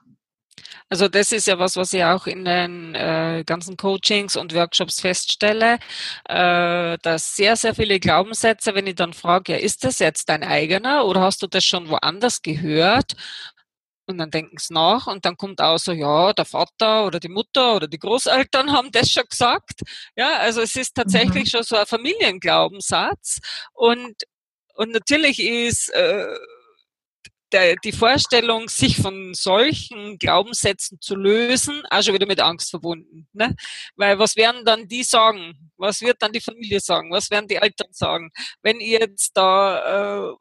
Also das ist ja was, was ich auch in den äh, ganzen Coachings und Workshops feststelle, äh, dass sehr, sehr viele Glaubenssätze, wenn ich dann frage, ja, ist das jetzt dein eigener oder hast du das schon woanders gehört? Und dann denken sie nach und dann kommt auch so, ja, der Vater oder die Mutter oder die Großeltern haben das schon gesagt. Ja, also es ist tatsächlich mhm. schon so ein Familienglaubenssatz. Und, und natürlich ist äh, der, die Vorstellung, sich von solchen Glaubenssätzen zu lösen, auch schon wieder mit Angst verbunden. Ne? Weil was werden dann die sagen? Was wird dann die Familie sagen? Was werden die Eltern sagen? Wenn ich jetzt da äh,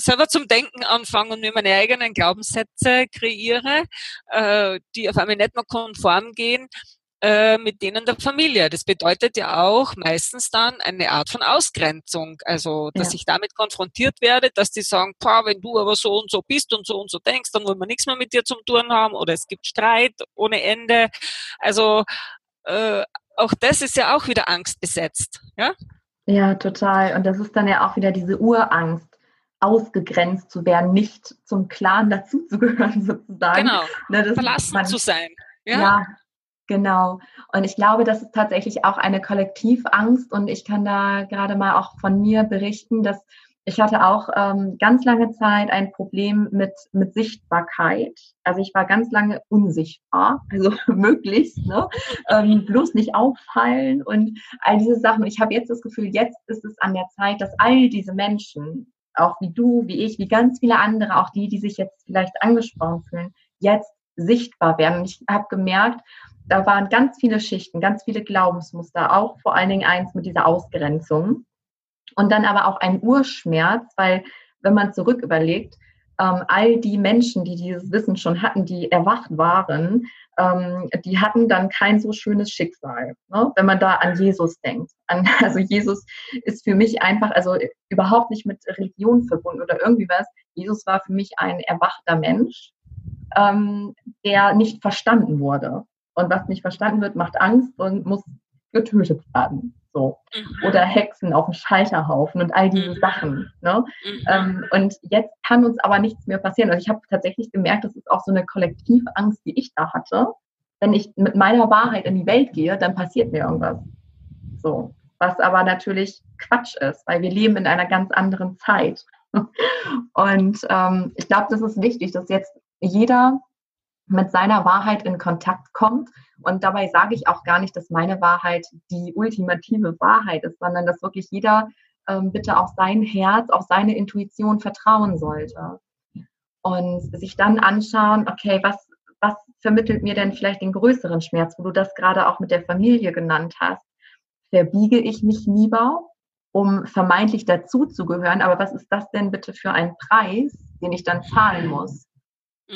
selber zum Denken anfange und mir meine eigenen Glaubenssätze kreiere, äh, die auf einmal nicht mehr konform gehen, äh, mit denen der Familie. Das bedeutet ja auch meistens dann eine Art von Ausgrenzung. Also, dass ja. ich damit konfrontiert werde, dass die sagen, wenn du aber so und so bist und so und so denkst, dann wollen wir nichts mehr mit dir zum tun haben oder es gibt Streit ohne Ende. Also, äh, auch das ist ja auch wieder Angst besetzt, ja? Ja, total. Und das ist dann ja auch wieder diese Urangst, ausgegrenzt zu werden, nicht zum Clan dazuzugehören, <laughs> sozusagen. Genau. Ne, Verlassen man, zu sein. Ja? ja, genau. Und ich glaube, das ist tatsächlich auch eine Kollektivangst. Und ich kann da gerade mal auch von mir berichten, dass ich hatte auch ähm, ganz lange Zeit ein Problem mit, mit Sichtbarkeit. Also ich war ganz lange unsichtbar, also <laughs> möglichst, ne? ähm, bloß nicht auffallen und all diese Sachen. Ich habe jetzt das Gefühl, jetzt ist es an der Zeit, dass all diese Menschen, auch wie du, wie ich, wie ganz viele andere, auch die, die sich jetzt vielleicht angesprochen fühlen, jetzt sichtbar werden. Ich habe gemerkt, da waren ganz viele Schichten, ganz viele Glaubensmuster, auch vor allen Dingen eins mit dieser Ausgrenzung. Und dann aber auch ein Urschmerz, weil wenn man zurück überlegt, ähm, all die Menschen, die dieses Wissen schon hatten, die erwacht waren, ähm, die hatten dann kein so schönes Schicksal, ne? wenn man da an Jesus denkt. An, <laughs> also Jesus ist für mich einfach, also überhaupt nicht mit Religion verbunden oder irgendwie was. Jesus war für mich ein erwachter Mensch, ähm, der nicht verstanden wurde. Und was nicht verstanden wird, macht Angst und muss getötet werden. So. Mhm. Oder Hexen auf dem Scheiterhaufen und all diese mhm. Sachen. Ne? Mhm. Ähm, und jetzt kann uns aber nichts mehr passieren. Also ich habe tatsächlich gemerkt, das ist auch so eine Kollektivangst, die ich da hatte. Wenn ich mit meiner Wahrheit in die Welt gehe, dann passiert mir irgendwas. So. Was aber natürlich Quatsch ist, weil wir leben in einer ganz anderen Zeit. <laughs> Und ähm, ich glaube, das ist wichtig, dass jetzt jeder mit seiner Wahrheit in Kontakt kommt. Und dabei sage ich auch gar nicht, dass meine Wahrheit die ultimative Wahrheit ist, sondern dass wirklich jeder ähm, bitte auf sein Herz, auf seine Intuition vertrauen sollte. Und sich dann anschauen, okay, was, was vermittelt mir denn vielleicht den größeren Schmerz, wo du das gerade auch mit der Familie genannt hast. Verbiege ich mich lieber, um vermeintlich dazuzugehören, aber was ist das denn bitte für ein Preis, den ich dann zahlen muss?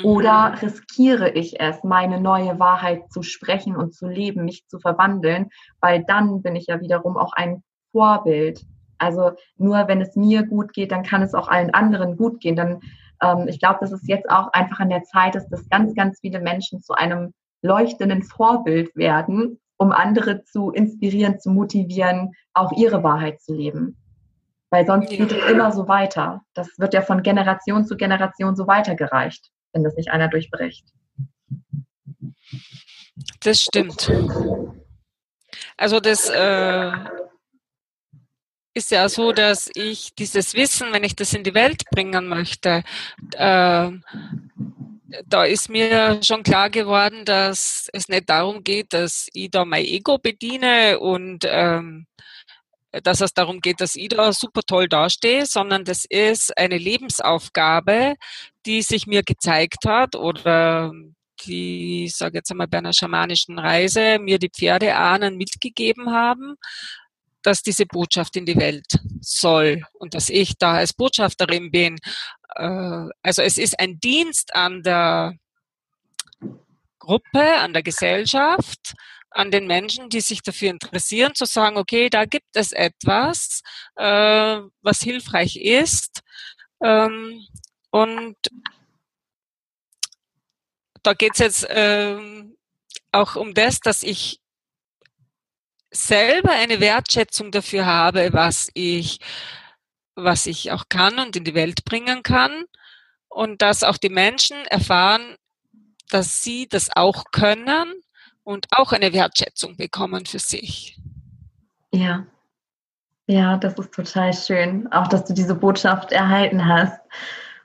Oder mhm. riskiere ich es, meine neue Wahrheit zu sprechen und zu leben, mich zu verwandeln, weil dann bin ich ja wiederum auch ein Vorbild. Also nur wenn es mir gut geht, dann kann es auch allen anderen gut gehen. Dann, ähm, ich glaube, dass es jetzt auch einfach an der Zeit ist, dass ganz, ganz viele Menschen zu einem leuchtenden Vorbild werden, um andere zu inspirieren, zu motivieren, auch ihre Wahrheit zu leben. Weil sonst geht es immer so weiter. Das wird ja von Generation zu Generation so weitergereicht wenn das nicht einer durchbricht. Das stimmt. Also das äh, ist ja so, dass ich dieses Wissen, wenn ich das in die Welt bringen möchte, äh, da ist mir schon klar geworden, dass es nicht darum geht, dass ich da mein Ego bediene und ähm, dass es darum geht, dass ich da super toll dastehe, sondern das ist eine Lebensaufgabe, die sich mir gezeigt hat oder die, ich sage jetzt einmal bei einer schamanischen Reise, mir die Pferdeahnen mitgegeben haben, dass diese Botschaft in die Welt soll und dass ich da als Botschafterin bin. Äh, also es ist ein Dienst an der Gruppe, an der Gesellschaft, an den Menschen, die sich dafür interessieren, zu sagen, okay, da gibt es etwas, äh, was hilfreich ist. Ähm, und da geht es jetzt ähm, auch um das, dass ich selber eine Wertschätzung dafür habe, was ich, was ich auch kann und in die Welt bringen kann. Und dass auch die Menschen erfahren, dass sie das auch können und auch eine Wertschätzung bekommen für sich. Ja, ja, das ist total schön, auch dass du diese Botschaft erhalten hast.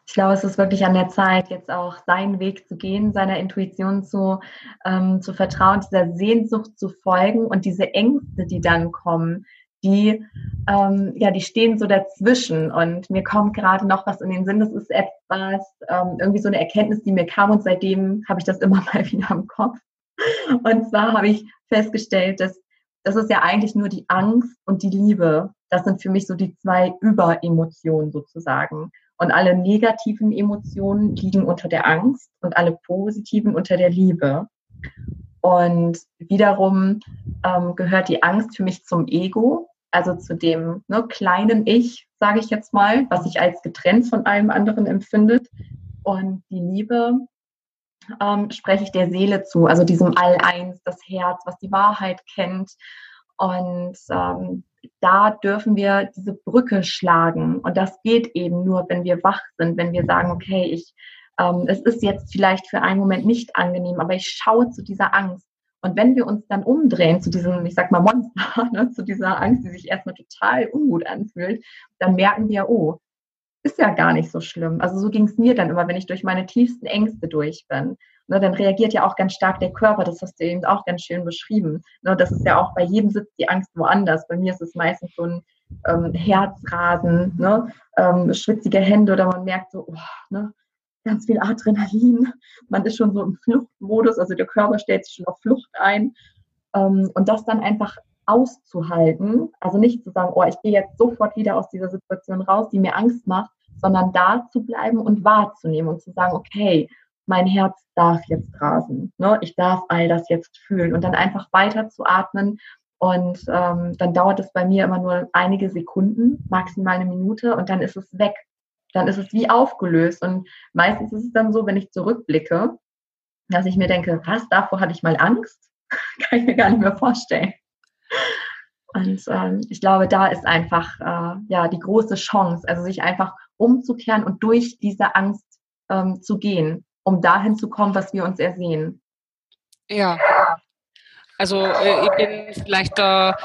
Ich glaube, es ist wirklich an der Zeit, jetzt auch seinen Weg zu gehen, seiner Intuition zu, ähm, zu vertrauen, dieser Sehnsucht zu folgen und diese Ängste, die dann kommen, die, ähm, ja, die stehen so dazwischen. Und mir kommt gerade noch was in den Sinn. Das ist etwas, ähm, irgendwie so eine Erkenntnis, die mir kam und seitdem habe ich das <laughs> immer mal wieder im Kopf. Und zwar habe ich festgestellt, dass das ist ja eigentlich nur die Angst und die Liebe. Das sind für mich so die zwei Überemotionen sozusagen. Und alle negativen Emotionen liegen unter der Angst und alle positiven unter der Liebe. Und wiederum ähm, gehört die Angst für mich zum Ego, also zu dem ne, kleinen Ich, sage ich jetzt mal, was sich als getrennt von allem anderen empfindet. Und die Liebe ähm, spreche ich der Seele zu, also diesem All-Eins, das Herz, was die Wahrheit kennt. Und ähm, da dürfen wir diese Brücke schlagen. Und das geht eben nur, wenn wir wach sind, wenn wir sagen, okay, ich, ähm, es ist jetzt vielleicht für einen Moment nicht angenehm, aber ich schaue zu dieser Angst. Und wenn wir uns dann umdrehen zu diesem, ich sag mal, Monster, <laughs> ne, zu dieser Angst, die sich erstmal total ungut anfühlt, dann merken wir, oh, ist ja gar nicht so schlimm. Also so ging es mir dann immer, wenn ich durch meine tiefsten Ängste durch bin. Ne, dann reagiert ja auch ganz stark der Körper, das hast du eben auch ganz schön beschrieben. Ne, das ist ja auch bei jedem sitzt die Angst woanders. Bei mir ist es meistens so ein ähm, Herzrasen, ne, ähm, schwitzige Hände oder man merkt so, oh, ne, ganz viel Adrenalin. Man ist schon so im Fluchtmodus, also der Körper stellt sich schon auf Flucht ein. Ähm, und das dann einfach auszuhalten, also nicht zu sagen, oh, ich gehe jetzt sofort wieder aus dieser Situation raus, die mir Angst macht, sondern da zu bleiben und wahrzunehmen und zu sagen, okay, mein Herz darf jetzt rasen, ne? ich darf all das jetzt fühlen und dann einfach weiter zu atmen und ähm, dann dauert es bei mir immer nur einige Sekunden, maximal eine Minute und dann ist es weg. Dann ist es wie aufgelöst und meistens ist es dann so, wenn ich zurückblicke, dass ich mir denke, was, davor hatte ich mal Angst? <laughs> Kann ich mir gar nicht mehr vorstellen. Und ähm, ich glaube, da ist einfach äh, ja die große Chance, also sich einfach umzukehren und durch diese Angst ähm, zu gehen, um dahin zu kommen, was wir uns ersehen. Ja. Also äh, ich bin vielleicht da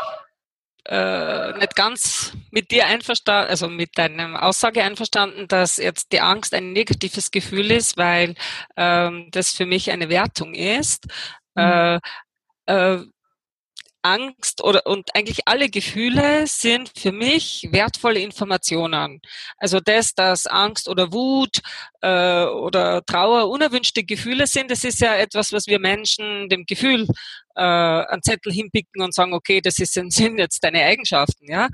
äh, nicht ganz mit dir einverstanden, also mit deiner Aussage einverstanden, dass jetzt die Angst ein negatives Gefühl ist, weil ähm, das für mich eine Wertung ist. Mhm. Äh, äh, Angst oder und eigentlich alle Gefühle sind für mich wertvolle Informationen. Also das, dass Angst oder Wut äh, oder Trauer unerwünschte Gefühle sind, das ist ja etwas, was wir Menschen dem Gefühl äh, einen Zettel hinpicken und sagen, okay, das ist, sind <laughs> jetzt deine Eigenschaften. Ja,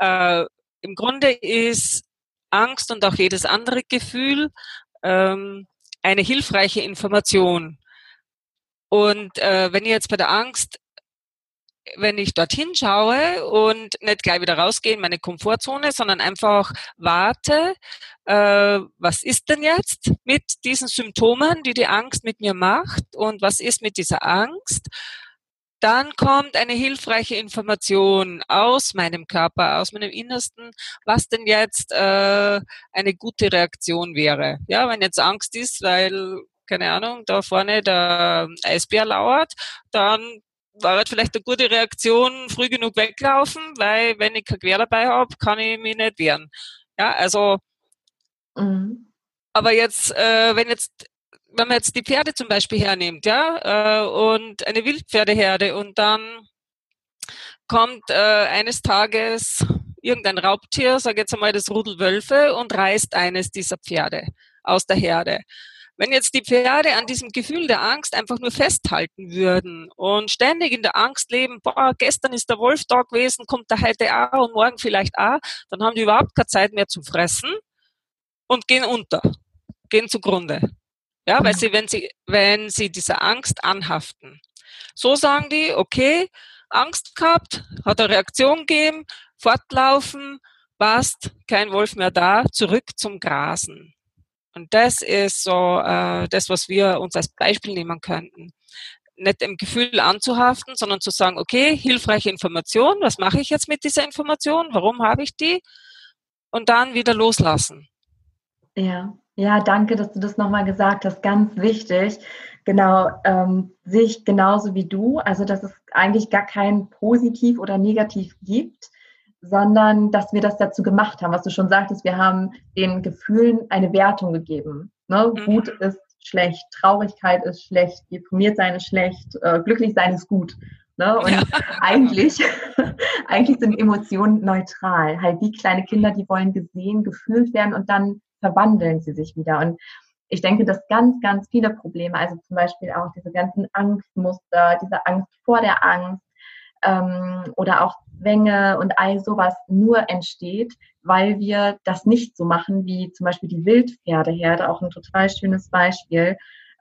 äh, im Grunde ist Angst und auch jedes andere Gefühl ähm, eine hilfreiche Information. Und äh, wenn ihr jetzt bei der Angst wenn ich dorthin schaue und nicht gleich wieder rausgehe in meine Komfortzone, sondern einfach warte, äh, was ist denn jetzt mit diesen Symptomen, die die Angst mit mir macht und was ist mit dieser Angst, dann kommt eine hilfreiche Information aus meinem Körper, aus meinem Innersten, was denn jetzt äh, eine gute Reaktion wäre. Ja, wenn jetzt Angst ist, weil keine Ahnung, da vorne der Eisbär lauert, dann war halt vielleicht eine gute Reaktion, früh genug weglaufen, weil wenn ich kein Quer dabei habe, kann ich mich nicht wehren. Ja, also mhm. aber jetzt, äh, wenn jetzt wenn man jetzt die Pferde zum Beispiel hernimmt, ja, äh, und eine Wildpferdeherde und dann kommt äh, eines Tages irgendein Raubtier, sage jetzt einmal das Rudel Wölfe und reißt eines dieser Pferde aus der Herde. Wenn jetzt die Pferde an diesem Gefühl der Angst einfach nur festhalten würden und ständig in der Angst leben, boah, gestern ist der Wolf da gewesen, kommt der heute auch und morgen vielleicht auch, dann haben die überhaupt keine Zeit mehr zum Fressen und gehen unter, gehen zugrunde. Ja, weil sie, wenn sie, wenn sie dieser Angst anhaften. So sagen die, okay, Angst gehabt, hat eine Reaktion gegeben, fortlaufen, passt, kein Wolf mehr da, zurück zum Grasen. Und das ist so äh, das, was wir uns als Beispiel nehmen könnten. Nicht im Gefühl anzuhaften, sondern zu sagen, okay, hilfreiche Information, was mache ich jetzt mit dieser Information, warum habe ich die? Und dann wieder loslassen. Ja, ja, danke, dass du das nochmal gesagt hast. Ganz wichtig. Genau, ähm, sehe ich genauso wie du. Also, dass es eigentlich gar kein Positiv oder Negativ gibt, sondern dass wir das dazu gemacht haben, was du schon sagtest, wir haben den Gefühlen eine Wertung gegeben. Ne? Mhm. Wut ist schlecht, Traurigkeit ist schlecht, deprimiert sein ist schlecht, äh, glücklich sein ist gut. Ne? Und ja. <laughs> eigentlich, <laughs> eigentlich sind Emotionen neutral. Halt wie kleine Kinder, die wollen gesehen, gefühlt werden und dann verwandeln sie sich wieder. Und ich denke, dass ganz, ganz viele Probleme, also zum Beispiel auch diese ganzen Angstmuster, diese Angst vor der Angst, ähm, oder auch Zwänge und all sowas nur entsteht, weil wir das nicht so machen wie zum Beispiel die Wildpferdeherde, auch ein total schönes Beispiel.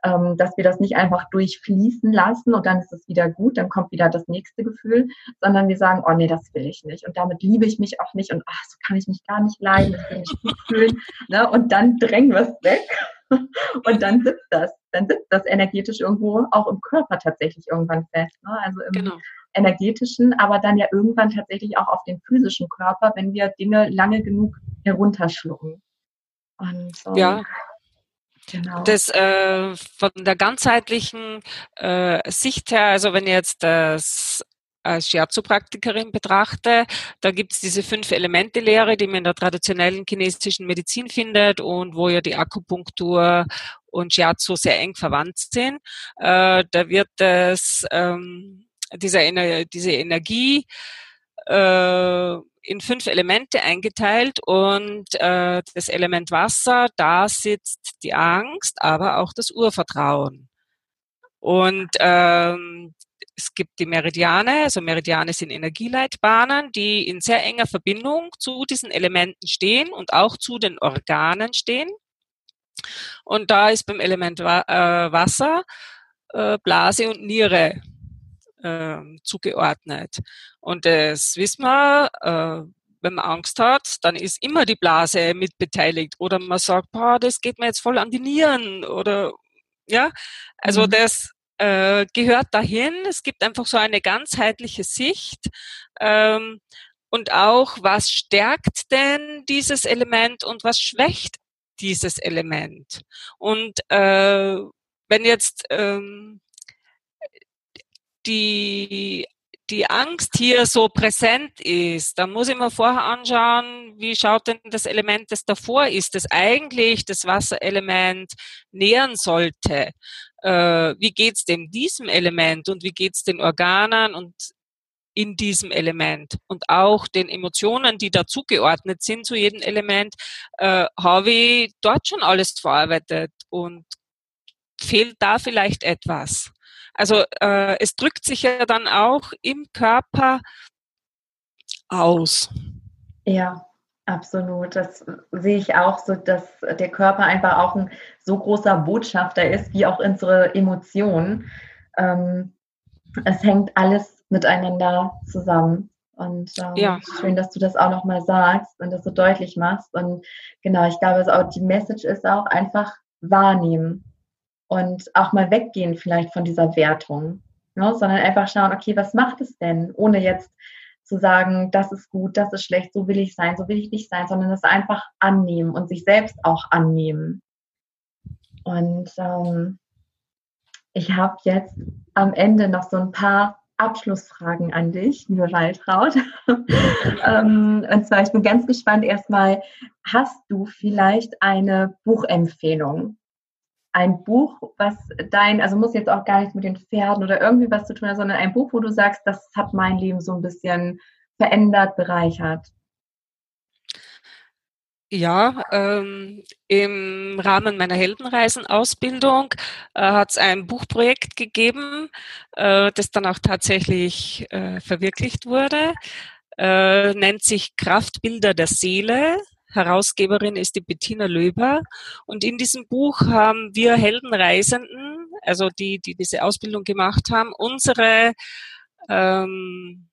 ähm, dass wir das nicht einfach durchfließen lassen und dann ist es wieder gut, dann kommt wieder das nächste Gefühl, sondern wir sagen, oh nee, das will ich nicht und damit liebe ich mich auch nicht und ach, so kann ich mich gar nicht leiden, ich will mich gut fühlen ne? und dann drängen wir es weg <laughs> und dann sitzt das, dann sitzt das energetisch irgendwo auch im Körper tatsächlich irgendwann fest, ne? also im genau. Energetischen, aber dann ja irgendwann tatsächlich auch auf den physischen Körper, wenn wir Dinge lange genug herunterschlucken. Und, ähm, ja, Genau. Das äh, von der ganzheitlichen äh, Sicht her, also wenn ich jetzt das als Shiatsu-Praktikerin betrachte, da gibt es diese fünf Elemente-Lehre, die man in der traditionellen chinesischen Medizin findet und wo ja die Akupunktur und Shiatsu sehr eng verwandt sind. Äh, da wird das, ähm, diese, diese Energie äh, in fünf Elemente eingeteilt und äh, das Element Wasser, da sitzt die Angst, aber auch das Urvertrauen. Und ähm, es gibt die Meridiane, also Meridiane sind Energieleitbahnen, die in sehr enger Verbindung zu diesen Elementen stehen und auch zu den Organen stehen. Und da ist beim Element äh, Wasser äh, Blase und Niere äh, zugeordnet. Und das wissen wir, äh, wenn man Angst hat, dann ist immer die Blase mitbeteiligt. Oder man sagt, boah, das geht mir jetzt voll an die Nieren. Oder ja, also mhm. das äh, gehört dahin. Es gibt einfach so eine ganzheitliche Sicht. Ähm, und auch, was stärkt denn dieses Element und was schwächt dieses Element? Und äh, wenn jetzt ähm, die, die Angst hier so präsent ist, dann muss ich mir vorher anschauen, wie schaut denn das Element, das davor ist, das eigentlich das Wasserelement nähern sollte. Äh, wie geht's dem diesem Element und wie geht's den Organen und in diesem Element und auch den Emotionen, die dazugeordnet sind zu jedem Element, äh, habe ich dort schon alles verarbeitet und fehlt da vielleicht etwas. Also äh, es drückt sich ja dann auch im Körper aus. Ja, absolut. Das sehe ich auch so, dass der Körper einfach auch ein so großer Botschafter ist, wie auch unsere Emotionen. Ähm, es hängt alles miteinander zusammen. Und ähm, ja. schön, dass du das auch nochmal sagst und das so deutlich machst. Und genau, ich glaube, auch die Message ist auch einfach wahrnehmen und auch mal weggehen vielleicht von dieser Wertung, ne? sondern einfach schauen, okay, was macht es denn, ohne jetzt zu sagen, das ist gut, das ist schlecht, so will ich sein, so will ich nicht sein, sondern es einfach annehmen und sich selbst auch annehmen. Und ähm, ich habe jetzt am Ende noch so ein paar Abschlussfragen an dich, liebe Waltraud. <laughs> ähm, und zwar, ich bin ganz gespannt erstmal, hast du vielleicht eine Buchempfehlung? Ein Buch, was dein, also muss jetzt auch gar nichts mit den Pferden oder irgendwie was zu tun haben, sondern ein Buch, wo du sagst, das hat mein Leben so ein bisschen verändert, bereichert. Ja, ähm, im Rahmen meiner Heldenreisen-Ausbildung äh, hat es ein Buchprojekt gegeben, äh, das dann auch tatsächlich äh, verwirklicht wurde. Äh, nennt sich Kraftbilder der Seele Herausgeberin ist die Bettina Löber. Und in diesem Buch haben wir Heldenreisenden, also die, die diese Ausbildung gemacht haben, unsere ähm,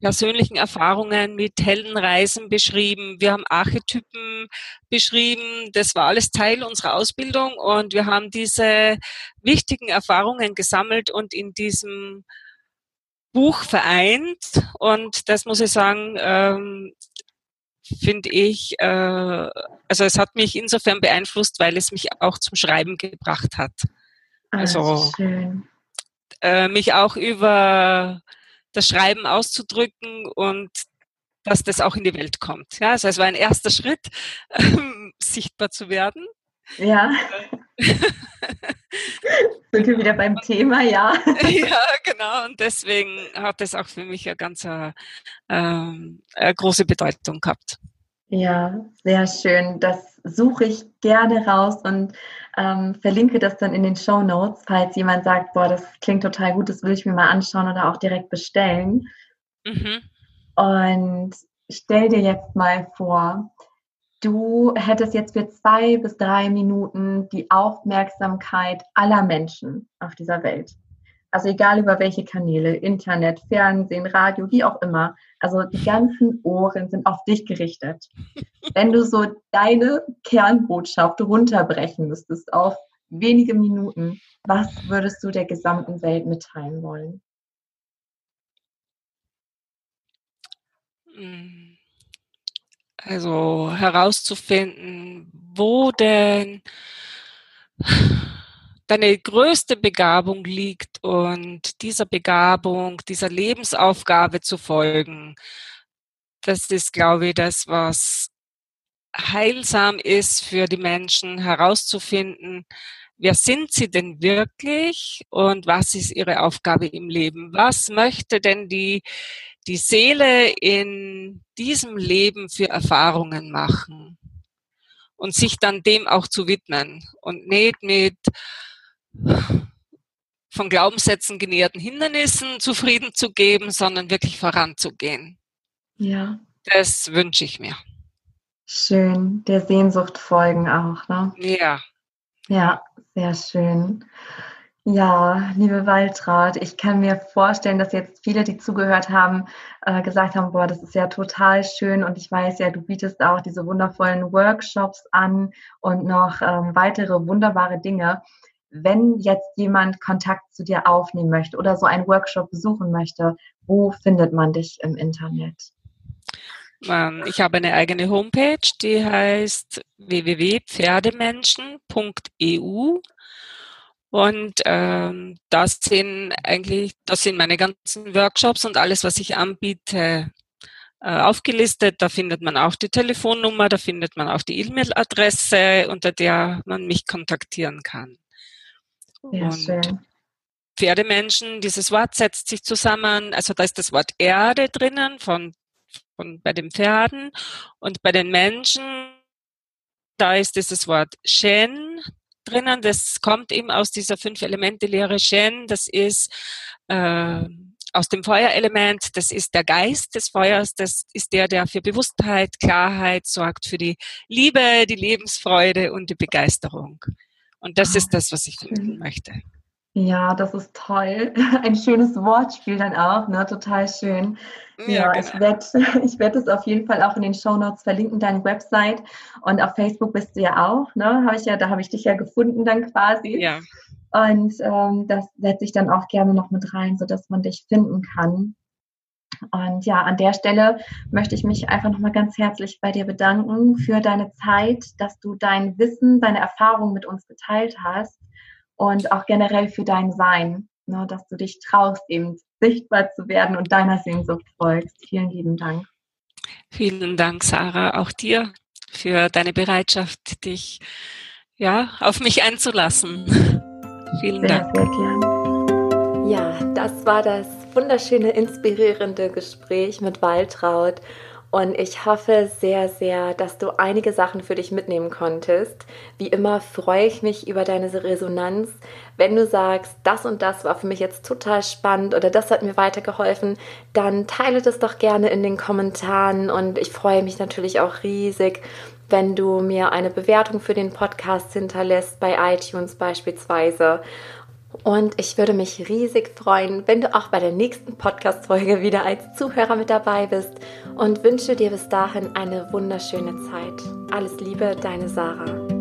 persönlichen Erfahrungen mit Heldenreisen beschrieben. Wir haben Archetypen beschrieben. Das war alles Teil unserer Ausbildung und wir haben diese wichtigen Erfahrungen gesammelt und in diesem Buch vereint. Und das muss ich sagen, ähm, finde ich, äh, also es hat mich insofern beeinflusst, weil es mich auch zum Schreiben gebracht hat. Ah, also äh, mich auch über das Schreiben auszudrücken und dass das auch in die Welt kommt. Ja, also es war ein erster Schritt, <laughs> ähm, sichtbar zu werden. Ja. <laughs> Sind wir wieder beim Thema, ja. <laughs> ja, genau. Und deswegen hat es auch für mich eine ganz äh, eine große Bedeutung gehabt. Ja, sehr schön. Das suche ich gerne raus und ähm, verlinke das dann in den Show Notes, falls jemand sagt, boah, das klingt total gut, das will ich mir mal anschauen oder auch direkt bestellen. Mhm. Und stell dir jetzt mal vor, du hättest jetzt für zwei bis drei Minuten die Aufmerksamkeit aller Menschen auf dieser Welt. Also egal über welche Kanäle, Internet, Fernsehen, Radio, wie auch immer. Also die ganzen Ohren sind auf dich gerichtet. Wenn du so deine Kernbotschaft runterbrechen müsstest auf wenige Minuten, was würdest du der gesamten Welt mitteilen wollen? Hm. Also herauszufinden, wo denn deine größte Begabung liegt und dieser Begabung, dieser Lebensaufgabe zu folgen. Das ist, glaube ich, das, was heilsam ist für die Menschen herauszufinden, wer sind sie denn wirklich und was ist ihre Aufgabe im Leben? Was möchte denn die, die Seele in diesem Leben für Erfahrungen machen? Und sich dann dem auch zu widmen und nicht mit von Glaubenssätzen genährten Hindernissen zufrieden zu geben, sondern wirklich voranzugehen. Ja. Das wünsche ich mir. Schön, der Sehnsucht folgen auch, ne? Ja. Ja, sehr schön. Ja, liebe Waltraud, ich kann mir vorstellen, dass jetzt viele, die zugehört haben, äh, gesagt haben, boah, das ist ja total schön und ich weiß ja, du bietest auch diese wundervollen Workshops an und noch ähm, weitere wunderbare Dinge. Wenn jetzt jemand Kontakt zu dir aufnehmen möchte oder so einen Workshop besuchen möchte, wo findet man dich im Internet? Ähm, ich habe eine eigene Homepage, die heißt www.pferdemenschen.eu und ähm, das sind eigentlich, das sind meine ganzen Workshops und alles, was ich anbiete, äh, aufgelistet. Da findet man auch die Telefonnummer, da findet man auch die E-Mail-Adresse, unter der man mich kontaktieren kann. Ja, und schön. Pferdemenschen, dieses Wort setzt sich zusammen, also da ist das Wort Erde drinnen von, von bei den Pferden und bei den Menschen, da ist dieses Wort Shen drinnen, das kommt eben aus dieser Fünf-Elemente-Lehre. Shen, das ist äh, aus dem Feuerelement, das ist der Geist des Feuers, das ist der, der für Bewusstheit, Klarheit sorgt, für die Liebe, die Lebensfreude und die Begeisterung. Und das oh, ist das, was ich vermitteln möchte. Ja, das ist toll. <laughs> Ein schönes Wortspiel dann auch, ne? Total schön. Ja, ja genau. ich werde <laughs> ich werd es auf jeden Fall auch in den Show Notes verlinken, deine Website. Und auf Facebook bist du ja auch, ne? Habe ich ja, da habe ich dich ja gefunden dann quasi. Ja. Und ähm, das setze ich dann auch gerne noch mit rein, sodass man dich finden kann. Und ja, an der Stelle möchte ich mich einfach nochmal ganz herzlich bei dir bedanken für deine Zeit, dass du dein Wissen, deine Erfahrung mit uns geteilt hast und auch generell für dein Sein, ne, dass du dich traust, eben sichtbar zu werden und deiner Sehnsucht folgst. Vielen lieben Dank. Vielen Dank, Sarah, auch dir für deine Bereitschaft, dich ja, auf mich einzulassen. <laughs> Vielen sehr, Dank. Sehr gern. Ja, das war das wunderschöne, inspirierende Gespräch mit Waltraud. Und ich hoffe sehr, sehr, dass du einige Sachen für dich mitnehmen konntest. Wie immer freue ich mich über deine Resonanz. Wenn du sagst, das und das war für mich jetzt total spannend oder das hat mir weitergeholfen, dann teile das doch gerne in den Kommentaren. Und ich freue mich natürlich auch riesig, wenn du mir eine Bewertung für den Podcast hinterlässt, bei iTunes beispielsweise. Und ich würde mich riesig freuen, wenn du auch bei der nächsten Podcast-Folge wieder als Zuhörer mit dabei bist und wünsche dir bis dahin eine wunderschöne Zeit. Alles Liebe, deine Sarah.